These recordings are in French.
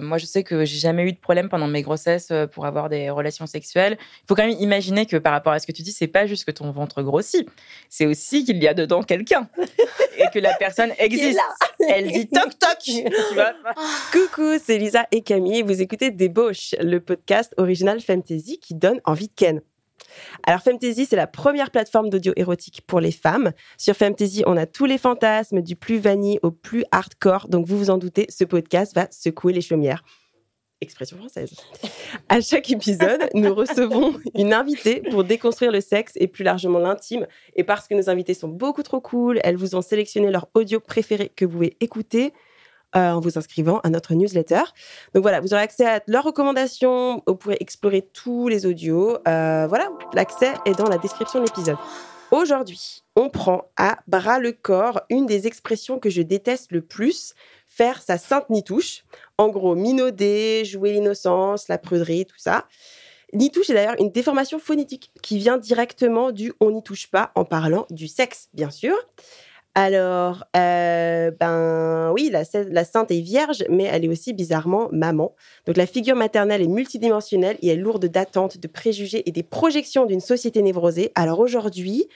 Moi, je sais que j'ai jamais eu de problème pendant mes grossesses euh, pour avoir des relations sexuelles. Il faut quand même imaginer que par rapport à ce que tu dis, c'est pas juste que ton ventre grossit, c'est aussi qu'il y a dedans quelqu'un et que la personne existe. Elle dit toc toc. tu vois Coucou, c'est Lisa et Camille. Vous écoutez Débauche, le podcast original Fantasy qui donne envie de ken. Alors Femtasy, c'est la première plateforme d'audio érotique pour les femmes. Sur Femtasy, on a tous les fantasmes, du plus vanille au plus hardcore. Donc vous vous en doutez, ce podcast va secouer les chaumières. Expression française. À chaque épisode, nous recevons une invitée pour déconstruire le sexe et plus largement l'intime. Et parce que nos invités sont beaucoup trop cool, elles vous ont sélectionné leur audio préféré que vous pouvez écouter euh, en vous inscrivant à notre newsletter. Donc voilà, vous aurez accès à leurs recommandations, vous pourrez explorer tous les audios. Euh, voilà, l'accès est dans la description de l'épisode. Aujourd'hui, on prend à bras le corps une des expressions que je déteste le plus, faire sa sainte nitouche. En gros, minauder, jouer l'innocence, la pruderie, tout ça. Nitouche est d'ailleurs une déformation phonétique qui vient directement du on n'y touche pas en parlant du sexe, bien sûr. Alors, euh, ben oui, la, sainte est vierge, mais elle est aussi bizarrement maman. Donc la figure maternelle est multidimensionnelle et est lourde d'attentes, de préjugés et des projections d'une société névrosée. Alors aujourd'hui,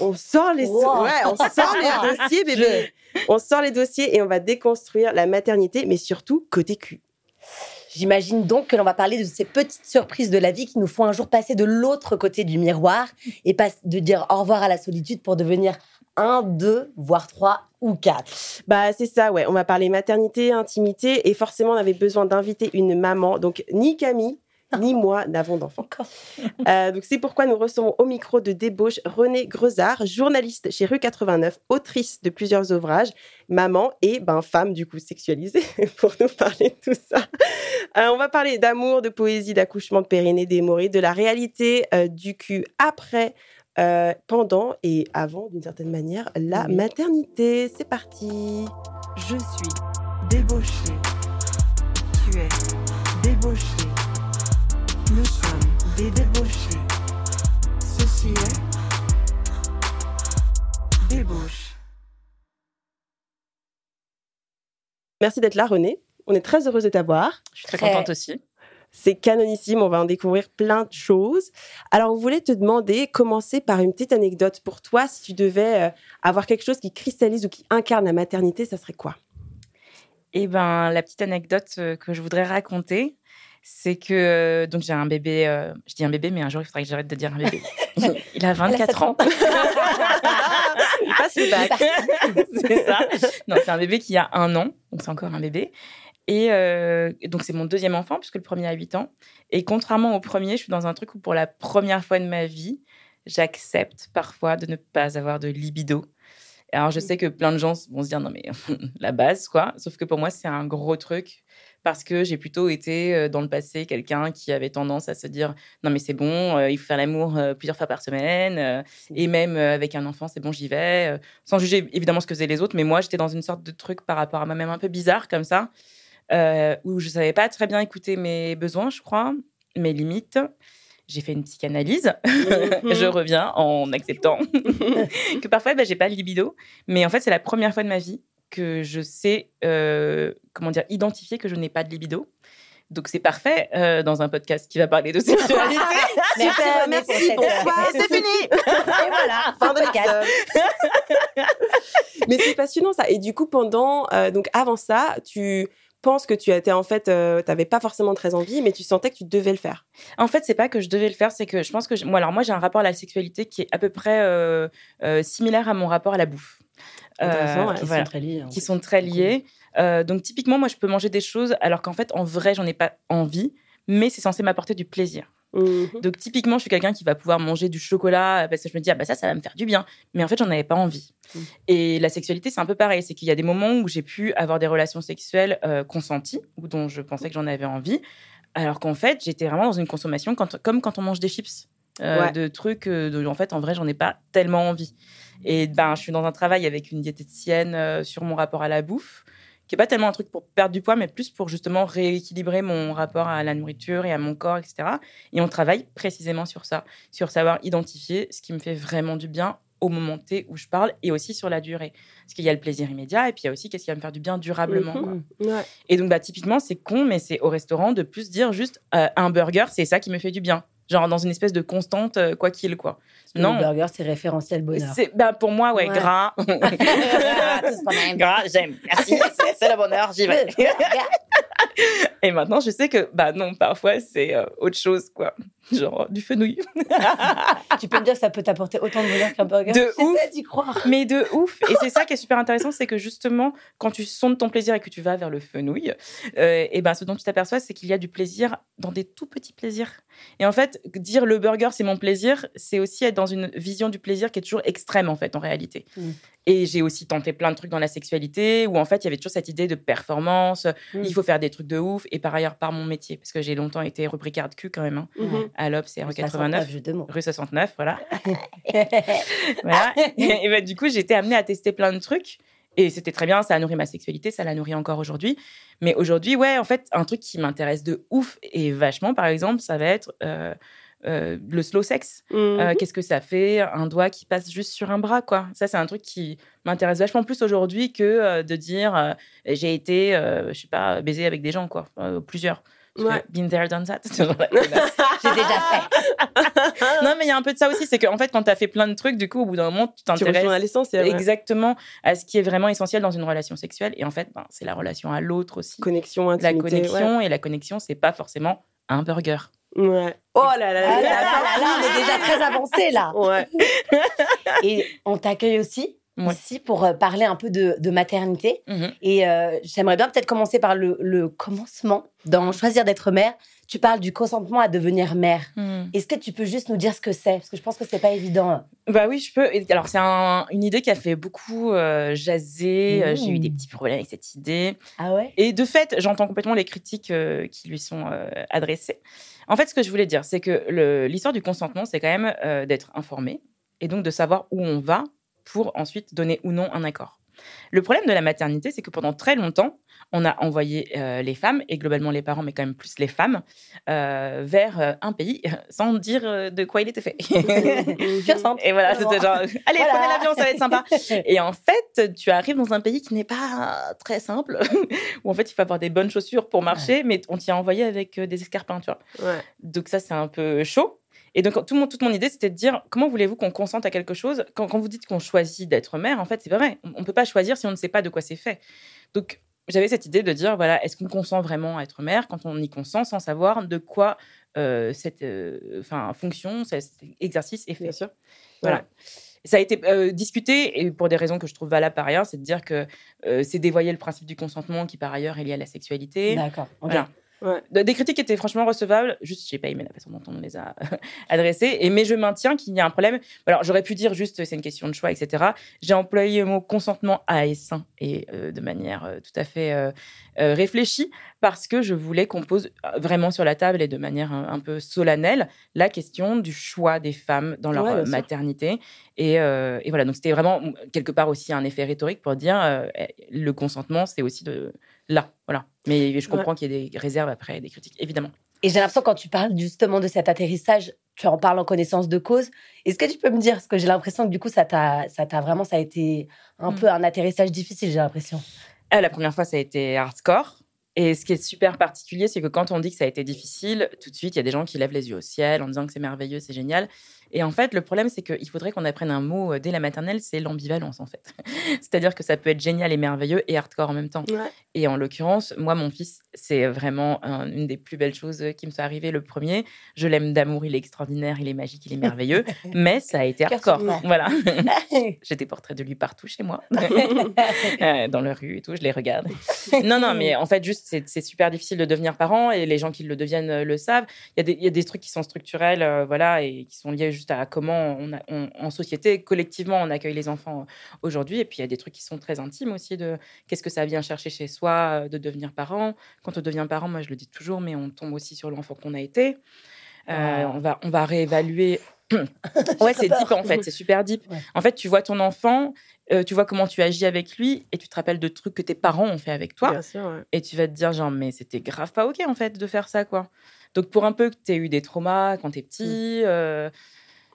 on sort les, on sort les dossiers, bébé. On sort les dossiers et on va déconstruire la maternité, mais surtout côté cul. J'imagine donc que l'on va parler de ces petites surprises de la vie qui nous font un jour passer de l'autre côté du miroir et pas de dire au revoir à la solitude pour devenir un, deux, voire trois ou quatre. Bah c'est ça, ouais. On va parler maternité, intimité, et forcément on avait besoin d'inviter une maman. Donc ni Camille, ni moi n'avons d'enfants. Euh, donc c'est pourquoi nous recevons au micro de débauche Renée Grezard, journaliste chez Rue 89, autrice de plusieurs ouvrages, maman et ben femme du coup sexualisée pour nous parler de tout ça. Euh, on va parler d'amour, de poésie, d'accouchement, de périnée, d'émorée, de la réalité euh, du cul après euh, pendant et avant, d'une certaine manière, la maternité. C'est parti. Je suis débauchée. Tu es. Nous sommes des débauchés. Ceci est débauche. Merci d'être là, René. On est très heureuse de t'avoir. Je suis très contente aussi. C'est canonissime, on va en découvrir plein de choses. Alors, on voulait te demander, commencer par une petite anecdote pour toi. Si tu devais euh, avoir quelque chose qui cristallise ou qui incarne la maternité, ça serait quoi? Eh ben, la petite anecdote euh, que je voudrais raconter, c'est que euh, donc j'ai un bébé, je dis un bébé, mais un jour il faudrait que j'arrête de dire un bébé. il a 24 ans. il passe le bac. c'est ça. Non, c'est un bébé qui a un an, donc c'est encore un bébé. Et euh, donc, c'est mon deuxième enfant, puisque le premier a 8 ans. Et contrairement au premier, je suis dans un truc où, pour la première fois de ma vie, j'accepte parfois de ne pas avoir de libido. Alors, je mmh. sais que plein de gens vont se dire, non, mais la base, quoi. Sauf que pour moi, c'est un gros truc parce que j'ai plutôt été euh, dans le passé quelqu'un qui avait tendance à se dire non mais c'est bon, euh, il faut faire l'amour plusieurs fois par semaine et même avec un enfant c'est bon j'y vais, sans juger évidemment ce que faisaient les autres, mais moi j'étais dans une sorte de truc par rapport à moi-même un peu bizarre comme ça euh, où je savais pas très bien écouter mes besoins, je crois, mes limites. J'ai fait une psychanalyse. Je reviens en acceptant que parfois, bah, j'ai pas le libido. Mais en fait, c'est la première fois de ma vie que je sais, euh, comment dire, identifier que je n'ai pas de libido. Donc c'est parfait euh, dans un podcast qui va parler de sexualité. merci, merci, bonsoir, c'est fini. Et voilà, fin de podcast. Mais c'est passionnant ça. Et du coup, pendant, euh, donc avant ça, tu pense que tu étais en fait, euh, tu n'avais pas forcément très envie, mais tu sentais que tu devais le faire En fait, c'est pas que je devais le faire, c'est que je pense que moi, alors moi, j'ai un rapport à la sexualité qui est à peu près euh, euh, similaire à mon rapport à la bouffe. Qui, sont très liés, qui sont très liés. donc typiquement, moi, je peux manger des choses alors qu'en fait, en vrai, j'en ai pas envie, mais c'est censé m'apporter du plaisir. Mmh Donc typiquement, je suis quelqu'un qui va pouvoir manger du chocolat parce que je me dis ah bah ça ça va me faire du bien, mais en fait j'en avais pas envie. Mmh. Et la sexualité c'est un peu pareil, c'est qu'il y a des moments où j'ai pu avoir des relations sexuelles euh, consenties ou dont je pensais que j'en avais envie, alors qu'en fait j'étais vraiment dans une consommation comme quand on mange des chips. Euh, de trucs euh, de, en fait en vrai j'en ai pas tellement envie et ben je suis dans un travail avec une diététicienne sur mon rapport à la bouffe qui est pas tellement un truc pour perdre du poids, mais plus pour justement rééquilibrer mon rapport à la nourriture et à mon corps, etc. Et on travaille précisément sur ça, sur savoir identifier ce qui me fait vraiment du bien au moment T où je parle et aussi sur la durée. Parce qu'il y a le plaisir immédiat et puis il y a aussi qu'est-ce qui va me faire du bien durablement. quoi. Mhm. Ouais. Et donc, bah, typiquement, c'est con, mais c'est au restaurant de plus dire juste euh, un burger, c'est ça qui me fait du bien. Genre dans une espèce de constante, euh, quoi qu'il, quoi. Non. Le burger, c'est référentiel bonheur. Bah, pour moi, ouais, Ouais. gras. Gras, j'aime. Merci, c'est, c'est le bonheur, j'y vais. Et maintenant, je sais que, bah non, parfois, c'est euh, autre chose, quoi. Genre du fenouil. tu peux me dire que ça peut t'apporter autant de bonheur qu'un burger De ouf. J'essaie d'y croire. Mais de ouf. Et c'est ça qui est super intéressant, c'est que justement, quand tu sondes ton plaisir et que tu vas vers le fenouil, euh, et ben ce dont tu t'aperçois, c'est qu'il y a du plaisir dans des tout petits plaisirs. Et en fait, dire le burger, c'est mon plaisir, c'est aussi être dans une vision du plaisir qui est toujours extrême, en fait, en réalité. Mm. Et j'ai aussi tenté plein de trucs dans la sexualité, où en fait, il y avait toujours cette idée de performance, Mm. il faut faire des trucs de ouf, et par ailleurs, par mon métier, parce que j'ai longtemps été rubricard de cul quand même, hein, Mhm. À l'Obs à Ça 89 jeu de mots. rue 69, voilà. voilà. Et, et ben, du coup, été amenée à tester plein de trucs. Et c'était très bien, ça a nourri ma sexualité, ça la nourrit encore aujourd'hui. Mais aujourd'hui, ouais, en fait, un truc qui m'intéresse de ouf et vachement, par exemple, ça va être euh, euh, le slow sex. Euh, Mhm. Qu'est-ce que ça fait Un doigt qui passe juste sur un bras, quoi. Ça, c'est un truc qui m'intéresse vachement plus aujourd'hui que de dire j'ai été, je sais pas, baiser avec des gens, quoi. Plusieurs. Ouais. Been there, done that. La- J'ai déjà fait. non, mais il y a un peu de ça aussi. C'est qu'en fait, quand tu as fait plein de trucs, du coup, au bout d'un moment, tu à t'intéresses l'essentiel. ouais. exactement à ce qui est vraiment essentiel dans une relation sexuelle. Et en fait, ben, c'est la relation à l'autre aussi. Connexion, La intimité. connexion. Et la connexion, c'est pas forcément un burger. Ouais. Oh là là Ah là là là là là, on est déjà très avancé là. Ouais. Et on t'accueille aussi Ouais. ici pour euh, parler un peu de, de maternité. Mhm. Et euh, j'aimerais bien peut-être commencer par le, le commencement. Dans Choisir d'être mère, tu parles du consentement à devenir mère. Est-ce que tu peux juste nous dire ce que c'est? Parce que je pense que c'est pas évident. Bah oui, je peux. Alors, c'est un- une idée qui a fait beaucoup euh, jaser. Euh, J'ai eu Mmh. des petits problèmes avec cette idée. Ah ouais? Et de fait, j'entends complètement les critiques euh, qui lui sont euh, adressées. En fait, ce que je voulais dire, c'est que l'histoire du consentement, c'est quand même d'être informé et donc de savoir où on va pour ensuite donner ou non un accord. Le problème de la maternité, c'est que pendant très longtemps, on a envoyé euh, les femmes, et globalement les parents, mais quand même plus les femmes, euh, vers euh, un pays sans dire de quoi il était fait. Et voilà, c'était genre, allez, Voilà. prenez l'avion, ça va être sympa. Et en fait, tu arrives dans un pays qui n'est pas très simple, où en fait, il faut avoir des bonnes chaussures pour marcher, mais on t'y a envoyé avec des escarpins, tu vois. Ouais. Donc ça, c'est un peu chaud. Et donc, tout mon, toute mon idée, c'était de dire, comment voulez-vous qu'on consente à quelque chose? Quand, quand vous dites qu'on choisit d'être mère, en fait, c'est pas vrai. On ne peut pas choisir si on ne sait pas de quoi c'est fait. Donc, j'avais cette idée de dire, voilà, est-ce qu'on consent vraiment à être mère quand on y consent sans savoir de quoi euh, cette euh, fonction, cet exercice est fait? Bien sûr. voilà. Ça a été euh, discuté, et pour des raisons que je trouve valables par ailleurs, c'est de dire que c'est dévoyer le principe du consentement qui, par ailleurs, est lié à la sexualité. D'accord. ok. Voilà. Ouais. Des critiques étaient franchement recevables, juste j'ai pas aimé la façon dont on les a adressées, et, mais je maintiens qu'il y a un problème. Alors j'aurais pu dire juste c'est une question de choix, etc. J'ai employé le mot consentement à sain et euh, de manière euh, tout à fait euh, euh, réfléchie parce que je voulais qu'on pose euh, vraiment sur la table et de manière un, un peu solennelle la question du choix des femmes dans leur Ouais, euh, maternité. Et, euh, et voilà, donc c'était vraiment quelque part aussi un effet rhétorique pour dire euh, eh, le consentement, c'est aussi de là, voilà. Mais je comprends qu'il y ait des réserves après, des critiques, évidemment. Et j'ai l'impression quand tu parles justement de cet atterrissage, tu en parles en connaissance de cause. Est-ce que tu peux me dire Parce que j'ai l'impression que du coup, ça t'a, ça t'a vraiment, ça a été un Mm. peu un atterrissage difficile, j'ai l'impression. Ah, la première fois, ça a été hardcore. Et ce qui est super particulier, c'est que quand on dit que ça a été difficile, tout de suite, il y a des gens qui lèvent les yeux au ciel en disant que c'est merveilleux, c'est génial. Et en fait, le problème, c'est qu'il faudrait qu'on apprenne un mot euh, dès la maternelle, c'est l'ambivalence, en fait. C'est-à-dire que ça peut être génial et merveilleux et hardcore en même temps. Ouais. Et en l'occurrence, moi, mon fils, c'est vraiment un- une des plus belles choses euh, qui me sont arrivées. Le premier, je l'aime d'amour, il est extraordinaire, il est magique, il est merveilleux. mais ça a été hardcore. Voilà. J'ai des portraits de lui partout chez moi, Euh, dans la rue et tout, je les regarde. Non, non, mais en fait, juste, c'est super difficile de devenir parent et les gens qui le deviennent le savent. Il y, a des- il y a des trucs qui sont structurels, euh, voilà, et qui sont liés juste à comment, on a- on- en société, collectivement, on accueille les enfants euh, aujourd'hui. Et puis, il y a des trucs qui sont très intimes aussi de qu'est-ce que ça vient chercher chez soi euh, de devenir parent. Quand on devient parent, moi, je le dis toujours, mais on tombe aussi sur l'enfant qu'on a été. Euh, Wow. on, va, on va réévaluer. ouais, c'est deep en fait, c'est super deep. Ouais. En fait, tu vois ton enfant, euh, tu vois comment tu agis avec lui et tu te rappelles de trucs que tes parents ont fait avec toi Bien sûr, ouais. et tu vas te dire genre mais c'était grave pas ok en fait de faire ça quoi. Donc pour un peu que tu aies eu des traumas quand t'es petit, euh,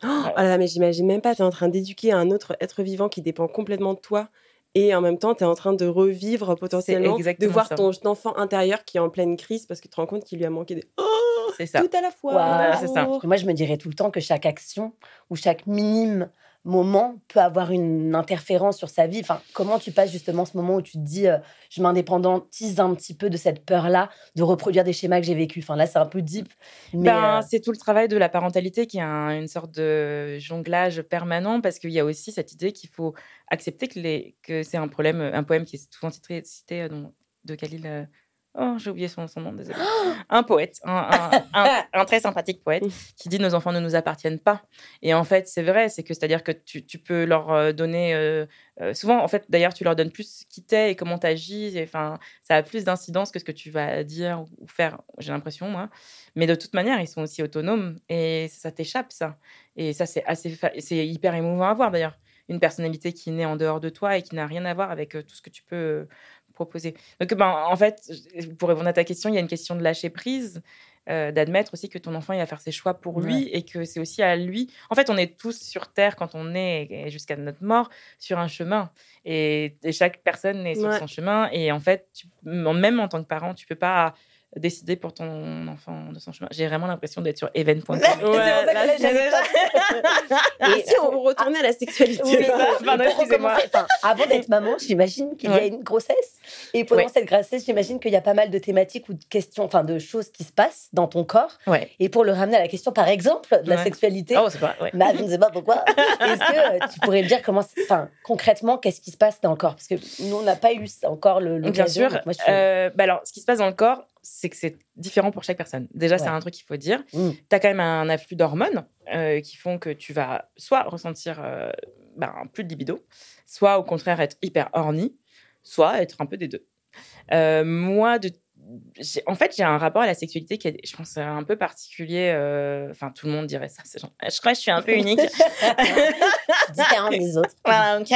Oh là là, mais j'imagine même pas, tu es en train d'éduquer un autre être vivant qui dépend complètement de toi. Et en même temps, tu es en train de revivre potentiellement, de voir ça. ton enfant intérieur qui est en pleine crise parce que tu te rends compte qu'il lui a manqué des... Oh, C'est ça. tout à la fois. C'est ça. Moi, je me dirais tout le temps que chaque action ou chaque minime moment peut avoir une interférence sur sa vie. Enfin, comment tu passes justement ce moment où tu te dis, euh, je m'indépendantise un petit peu de cette peur-là de reproduire des schémas que j'ai vécus? Enfin, là, c'est un peu deep. Mais Ben, euh, C'est tout le travail de la parentalité qui est un- une sorte de jonglage permanent parce qu'il y a aussi cette idée qu'il faut accepter que, les, que c'est un problème, un poème qui est souvent cité, cité euh, de Khalil. Oh, j'ai oublié son, son nom, désolé. un poète, un, un- un- un très sympathique poète qui dit Nos enfants ne nous appartiennent pas. Et en fait, c'est vrai, c'est que c'est-à-dire que tu, tu peux leur euh, donner. euh, euh, souvent, en fait, d'ailleurs, tu leur donnes plus qui t'es et comment tu agis. Enfin, ça a plus d'incidence que ce que tu vas dire ou faire, j'ai l'impression, moi. Mais de toute manière, ils sont aussi autonomes et ça t'échappe, ça. Et ça, c'est assez, fa- c'est hyper émouvant à voir d'ailleurs. Une personnalité qui naît en dehors de toi et qui n'a rien à voir avec tout ce que tu peux proposer. Donc, ben, en fait, pour répondre à ta question, il y a une question de lâcher prise, euh, d'admettre aussi que ton enfant, il va faire ses choix pour lui et que c'est aussi à lui. En fait, on est tous sur Terre quand on est, jusqu'à notre mort, sur un chemin. Et, et chaque personne est sur Ouais. son chemin. Et en fait, tu- même en tant que parent, tu peux pas décider pour ton enfant de son chemin. J'ai vraiment l'impression d'être sur even.com. C'est pour ça que là, là, c'est- pas- Et si on retournait à la sexualité Oui, Pardon, pour excusez-moi. enfin, avant d'être maman, j'imagine qu'il y a Ouais. une grossesse. Et pendant Ouais. cette grossesse, j'imagine qu'il y a pas mal de thématiques ou de questions, enfin de choses qui se passent dans ton corps. Ouais. Et pour le ramener à la question, par exemple, de la Ouais. sexualité, Oh, c'est pas. Ouais. bah, je ne sais pas pourquoi. Est-ce que euh, tu pourrais me dire comment, enfin, concrètement, qu'est-ce qui se passe dans le corps? Parce que nous, on n'a pas eu encore le. Bien l'occasion, sûr. donc moi, je suis- euh, bah alors, ce qui se passe dans le corps, c'est que c'est différent pour chaque personne. Déjà, c'est un truc qu'il faut dire. Mm. Tu as quand même un afflux d'hormones euh, qui font que tu vas soit ressentir euh, ben, plus de libido, soit au contraire être hyper horny, soit être un peu des deux. Euh, moi, de en fait, j'ai un rapport à la sexualité qui est, je pense, un peu particulier. euh, Enfin, tout le monde dirait ça. genre- Je crois que je suis un peu unique. différent des autres. Voilà, ok.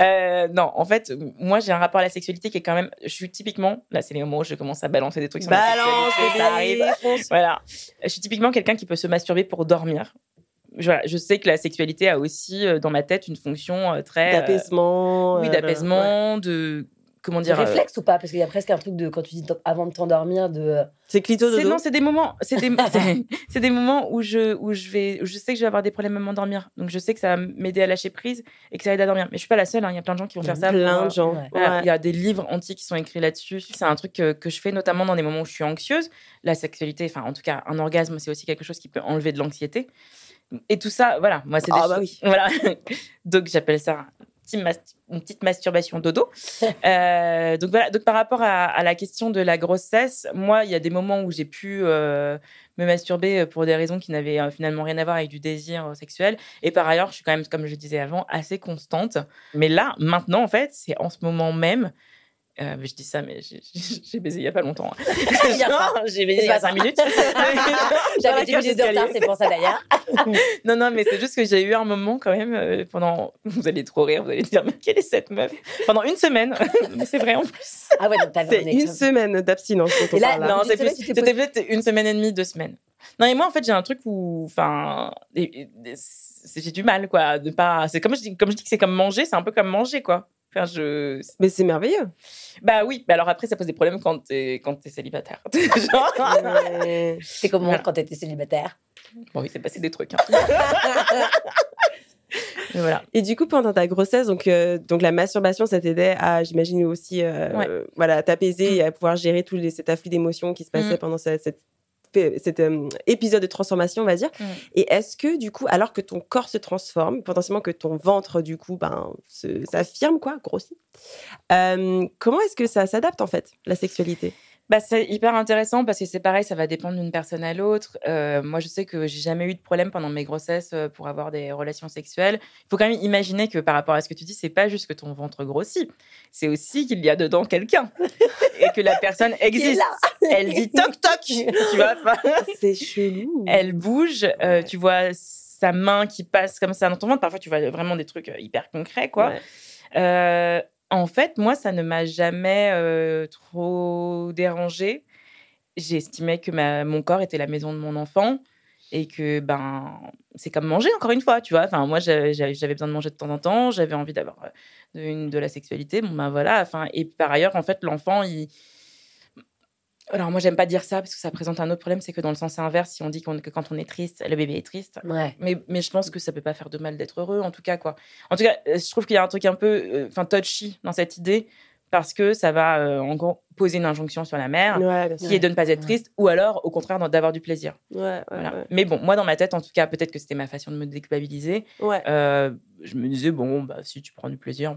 Euh, non, en fait, moi, j'ai un rapport à la sexualité qui est quand même. Je suis typiquement. Là, c'est les où je commence à balancer des trucs sur la Balance, sexualité, ça arrive. Voilà. Je suis typiquement quelqu'un qui peut se masturber pour dormir. Je, voilà, je sais que la sexualité a aussi, euh, dans ma tête, une fonction très. euh, D'apaisement. oui, d'apaisement, de. Comment dire euh, réflexe ou pas? Parce qu'il y a presque un truc de quand tu dis avant de t'endormir de. ouais. C'est clito C'est dodo. non, c'est des moments, c'est des, c'est- des moments où je, où je vais, où je sais que je vais avoir des problèmes à m'endormir. Donc je sais que ça va m'aider à lâcher prise et que ça aide à dormir. Mais je suis pas la seule. hein, Il y a plein de gens qui vont faire ça. Plein euh, de gens. Ouais. Voilà, Ouais. Il y a des livres entiers qui sont écrits là-dessus. C'est un truc que, que je fais notamment dans des moments où je suis anxieuse. La sexualité, enfin en tout cas un orgasme, c'est aussi quelque chose qui peut enlever de l'anxiété. Et tout ça, voilà, moi c'est des Ah bah choses- oui. Voilà. donc j'appelle ça un petit mas- une petite masturbation dodo. Euh, donc voilà, donc par rapport à, la question de la grossesse, moi il y a des moments où j'ai pu euh, me masturber pour des raisons qui n'avaient euh, finalement rien à voir avec du désir euh, sexuel. Et par ailleurs, je suis quand même, comme je disais avant, assez constante. Mais là, maintenant, en fait, c'est en ce moment même. Euh, je dis ça, mais j'ai- baisé il y a pas longtemps. hein. J'ai baisé il y a cinq minutes. J'avais Dans la 10 minutes de retard, c'est pour ça d'ailleurs. non, non, mais c'est juste que j'ai eu un moment quand même euh, pendant. Vous allez trop rire, vous allez dire, mais quelle est cette meuf? Pendant une semaine. mais c'est vrai en plus. Ah ouais, donc t'as C'est une semaine d'abstinence là, non, C'était peut-être une semaine et demie, deux semaines. Non, et moi, en fait, j'ai un truc où. Enfin. J'ai du mal, quoi. De pas. Comme je dis, comme je dis que c'est comme manger, c'est un peu comme manger, quoi. Enfin, je. Mais c'est merveilleux. Bah oui, mais alors après, ça pose des problèmes quand t'es quand t'es célibataire. Genre- C'est comment Voilà. quand t'étais célibataire Bon, il s'est passé des trucs. hein. Mais voilà. Et du coup, pendant ta grossesse, donc, euh, donc la masturbation, ça t'aidait à, j'imagine aussi, euh, Ouais. voilà, à t'apaiser Mm. et à pouvoir gérer tout les, cet afflux d'émotions qui se passait Mm. pendant cette, cette- cet euh, épisode de transformation, on va dire. Mm. Et est-ce que, du coup, alors que ton corps se transforme, potentiellement que ton ventre, du coup, ben, s'affirme, quoi, grossit, euh, comment est-ce que ça s'adapte, en fait, la sexualité? Bah, c'est hyper intéressant parce que c'est pareil, ça va dépendre d'une personne à l'autre. Euh, moi, je sais que j'ai jamais eu de problème pendant mes grossesses euh, pour avoir des relations sexuelles. Il faut quand même imaginer que par rapport à ce que tu dis, c'est pas juste que ton ventre grossit, c'est aussi qu'il y a dedans quelqu'un et que la personne existe. Elle dit toc toc, tu vois. C'est chelou. Elle bouge, euh, tu vois sa main qui passe comme ça dans ton ventre. Parfois, tu vois vraiment des trucs euh, hyper concrets, quoi. Ouais. Euh, en fait, moi, ça ne m'a jamais trop dérangé. J'ai estimé que mon corps était la maison de mon enfant et que ben c'est comme manger encore une fois, tu vois. Enfin, moi j'avais besoin de manger de temps en temps, j'avais envie d'avoir de la sexualité. Bon ben voilà. Enfin, et par ailleurs, en fait, l'enfant il alors moi j'aime pas dire ça parce que ça présente un autre problème, c'est que dans le sens inverse, si on dit que quand on est triste, le bébé est triste, Ouais. mais, mais je pense que ça peut pas faire de mal d'être heureux, en tout cas, quoi. En tout cas, euh, je trouve qu'il y a un truc un peu euh, touchy dans cette idée, parce que ça va, euh, en gros, poser une injonction sur la mère, Ouais, qui est de ne pas être triste, ou alors, au contraire, d'avoir du plaisir. Ouais, Voilà. Mais bon, moi, dans ma tête, en tout cas, peut-être que c'était ma façon de me déculpabiliser. Euh, je me disais, bon, bah, si tu prends du plaisir,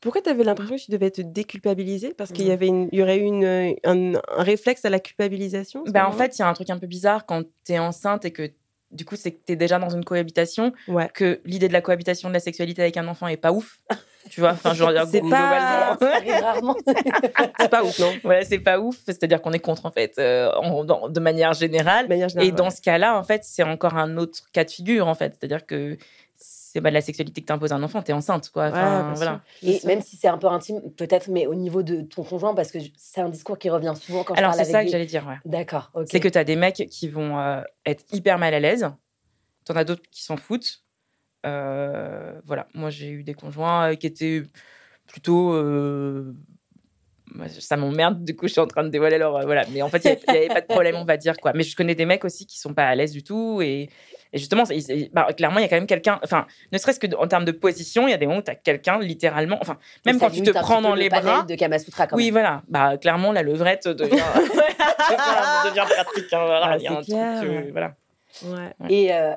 Pourquoi tu avais l'impression que tu devais te déculpabiliser? Parce qu'il y, Ouais. avait une- il y aurait eu une, un, un réflexe à la culpabilisation bah, en fait, il y a un truc un peu bizarre quand tu es enceinte et que, du coup, c'est que tu es déjà dans une cohabitation, Ouais. que l'idée de la cohabitation de la sexualité avec un enfant est pas ouf. Tu vois, enfin, je veux dire, C'est pas- rarement. C'est pas ouf, non? Voilà, c'est pas ouf. C'est-à-dire qu'on est contre, en fait, euh, en- dans- de manière générale. De manière générale, Et dans ce cas-là, en fait, c'est encore un autre cas de figure, en fait. C'est-à-dire que c'est pas de la sexualité que t'imposes à un enfant, t'es enceinte, quoi. Enfin, Ouais, voilà. Et même si c'est un peu intime, peut-être, mais au niveau de ton conjoint, parce que c'est un discours qui revient souvent quand Alors, je parle c'est ça avec que j'allais dire, ouais. D'accord. C'est que t'as des mecs qui vont euh, être hyper mal à l'aise. T'en as d'autres qui s'en foutent. Euh, voilà. Moi, j'ai eu des conjoints euh, qui étaient plutôt. euh, moi, ça m'emmerde, du coup, je suis en train de dévoiler leur. euh, voilà. Mais en fait, il n'y avait pas de problème, on va dire, quoi. Mais je connais des mecs aussi qui sont pas à l'aise du tout. Et, et justement, bah, clairement, il y a quand même quelqu'un. Enfin, ne serait-ce que en termes de position, il y a des moments où tu as quelqu'un, littéralement. Enfin, même quand tu te prends dans le les bras. de Kamasutra quand Oui, même. voilà. Bah, clairement, la levrette devient, pratique. hein, voilà. Ah, il y a c'est un clair, truc. euh, ouais. voilà. Ouais. Et euh,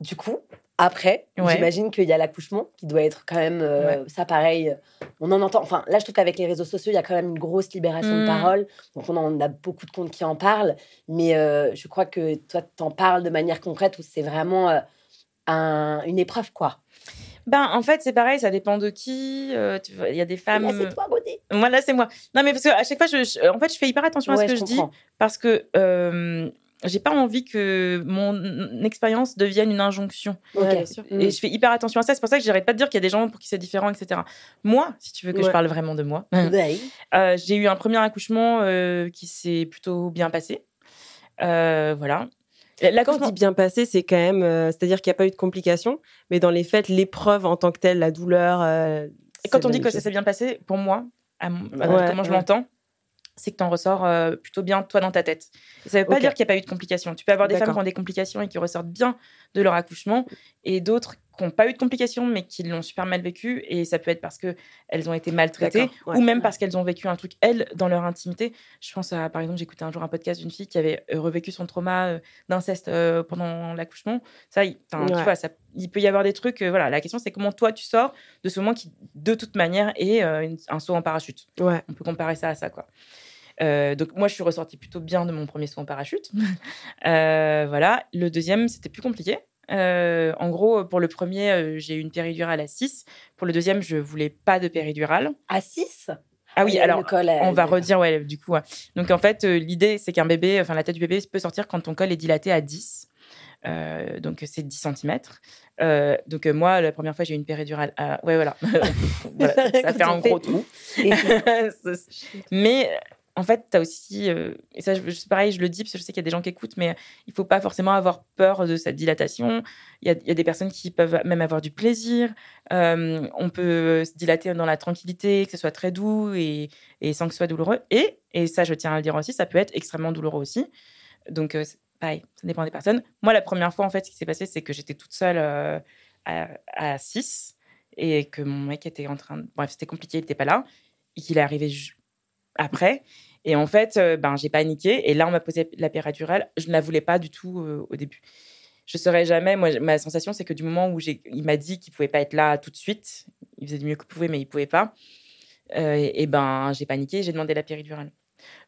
du coup, après, Ouais. j'imagine qu'il y a l'accouchement qui doit être quand même, euh, ça pareil, euh, on en entend, enfin là je trouve qu'avec les réseaux sociaux, il y a quand même une grosse libération de Mm. parole, donc on en a beaucoup de comptes qui en parlent, mais euh, je crois que toi t'en parles de manière concrète où c'est vraiment euh, un- une épreuve quoi? Ben, en fait, c'est pareil, ça dépend de qui. euh, tu vois, Il y a des femmes. Là c'est toi Gaudé. Moi, là, c'est moi. Non, mais parce qu'à chaque fois, je, je- en fait, je fais hyper attention à ce que je, dis parce que euh, j'ai pas envie que mon expérience devienne une injonction. Mm. Et je fais hyper attention à ça. C'est pour ça que j'arrête pas de dire qu'il y a des gens pour qui c'est différent, etc. Moi, si tu veux que je parle vraiment de moi, Ouais. euh, j'ai eu un premier accouchement euh, qui s'est plutôt bien passé. Euh, voilà. Quand on L'accouchement. dit bien passé, c'est quand même, euh, c'est-à-dire qu'il n'y a pas eu de complications, mais dans les faits, l'épreuve en tant que telle, la douleur. euh, Et quand on dit que ça s'est bien passé, pour moi, à mon- à Ouais, comment je ouais. l'entends, c'est que tu en ressors euh, plutôt bien toi dans ta tête. Et ça veut pas dire qu'il n'y a pas eu de complications. Tu peux avoir des femmes qui ont des complications et qui ressortent bien de leur accouchement, et d'autres qui n'ont pas eu de complications mais qui l'ont super mal vécu. Et ça peut être parce que elles ont été maltraitées ouais. ou même parce qu'elles ont vécu un truc elles dans leur intimité. Je pense à par exemple, j'écoutais un jour un podcast d'une fille qui avait euh, revécu son trauma euh, d'inceste euh, pendant l'accouchement. Ça, il, tu vois, ça, il peut y avoir des trucs. euh, voilà, la question c'est comment toi tu sors de ce moment qui de toute manière est une- un saut en parachute. On peut comparer ça à ça, quoi. Euh, donc moi, je suis ressortie plutôt bien de mon premier saut en parachute. Euh, voilà. Le deuxième, c'était plus compliqué. Euh, en gros, pour le premier, j'ai eu une péridurale à 6. Pour le deuxième, je voulais pas de péridurale. À 6 Ah oui, alors on va redire, ouais, du coup. ouais. Donc en fait, l'idée, c'est qu'un bébé, enfin la tête du bébé peut sortir quand ton col est dilaté à 10. Euh, donc c'est 10 cm. donc euh, moi, la première fois, j'ai eu une péridurale à... Ouais, voilà. Voilà, ça fait un gros trou. mais en fait, tu as aussi, euh, et ça, c'est pareil, je le dis parce que je sais qu'il y a des gens qui écoutent, mais il faut pas forcément avoir peur de cette dilatation. Il y a, des personnes qui peuvent même avoir du plaisir. Euh, on peut se dilater dans la tranquillité, que ce soit très doux et, sans que ce soit douloureux. Et, et ça, je tiens à le dire aussi, ça peut être extrêmement douloureux aussi. Donc, euh, pareil, ça dépend des personnes. Moi, la première fois, en fait, ce qui s'est passé, c'est que j'étais toute seule euh, à, 6 et que mon mec était en train de... Bref, c'était compliqué, il n'était pas là. Et qu'il est arrivé après. Et en fait, euh, ben, j'ai paniqué. Et là, on m'a posé la péridurale. Je ne la voulais pas du tout euh, au début. Je ne saurais jamais. Moi, ma sensation, c'est que du moment où il m'a dit qu'il ne pouvait pas être là tout de suite, il faisait du mieux qu'il pouvait, mais il ne pouvait pas. euh, et, et ben, j'ai paniqué. J'ai demandé la péridurale.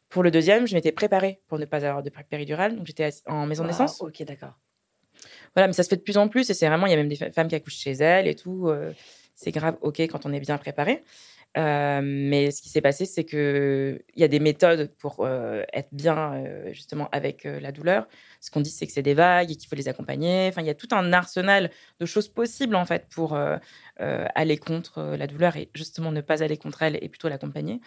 Pour le deuxième, je m'étais préparée pour ne pas avoir de péridurale. Donc, j'étais en maison de naissance. Ok, d'accord. Voilà, mais ça se fait de plus en plus et c'est vraiment, il y a même des femmes qui accouchent chez elles et tout. euh, c'est grave, ok, quand on est bien préparé. Euh, mais ce qui s'est passé, c'est que il y a des méthodes pour euh, être bien euh, justement avec la douleur. Ce qu'on dit, c'est que c'est des vagues et qu'il faut les accompagner. Enfin, il y a tout un arsenal de choses possibles en fait pour aller contre la douleur et justement ne pas aller contre elle et plutôt l'accompagner.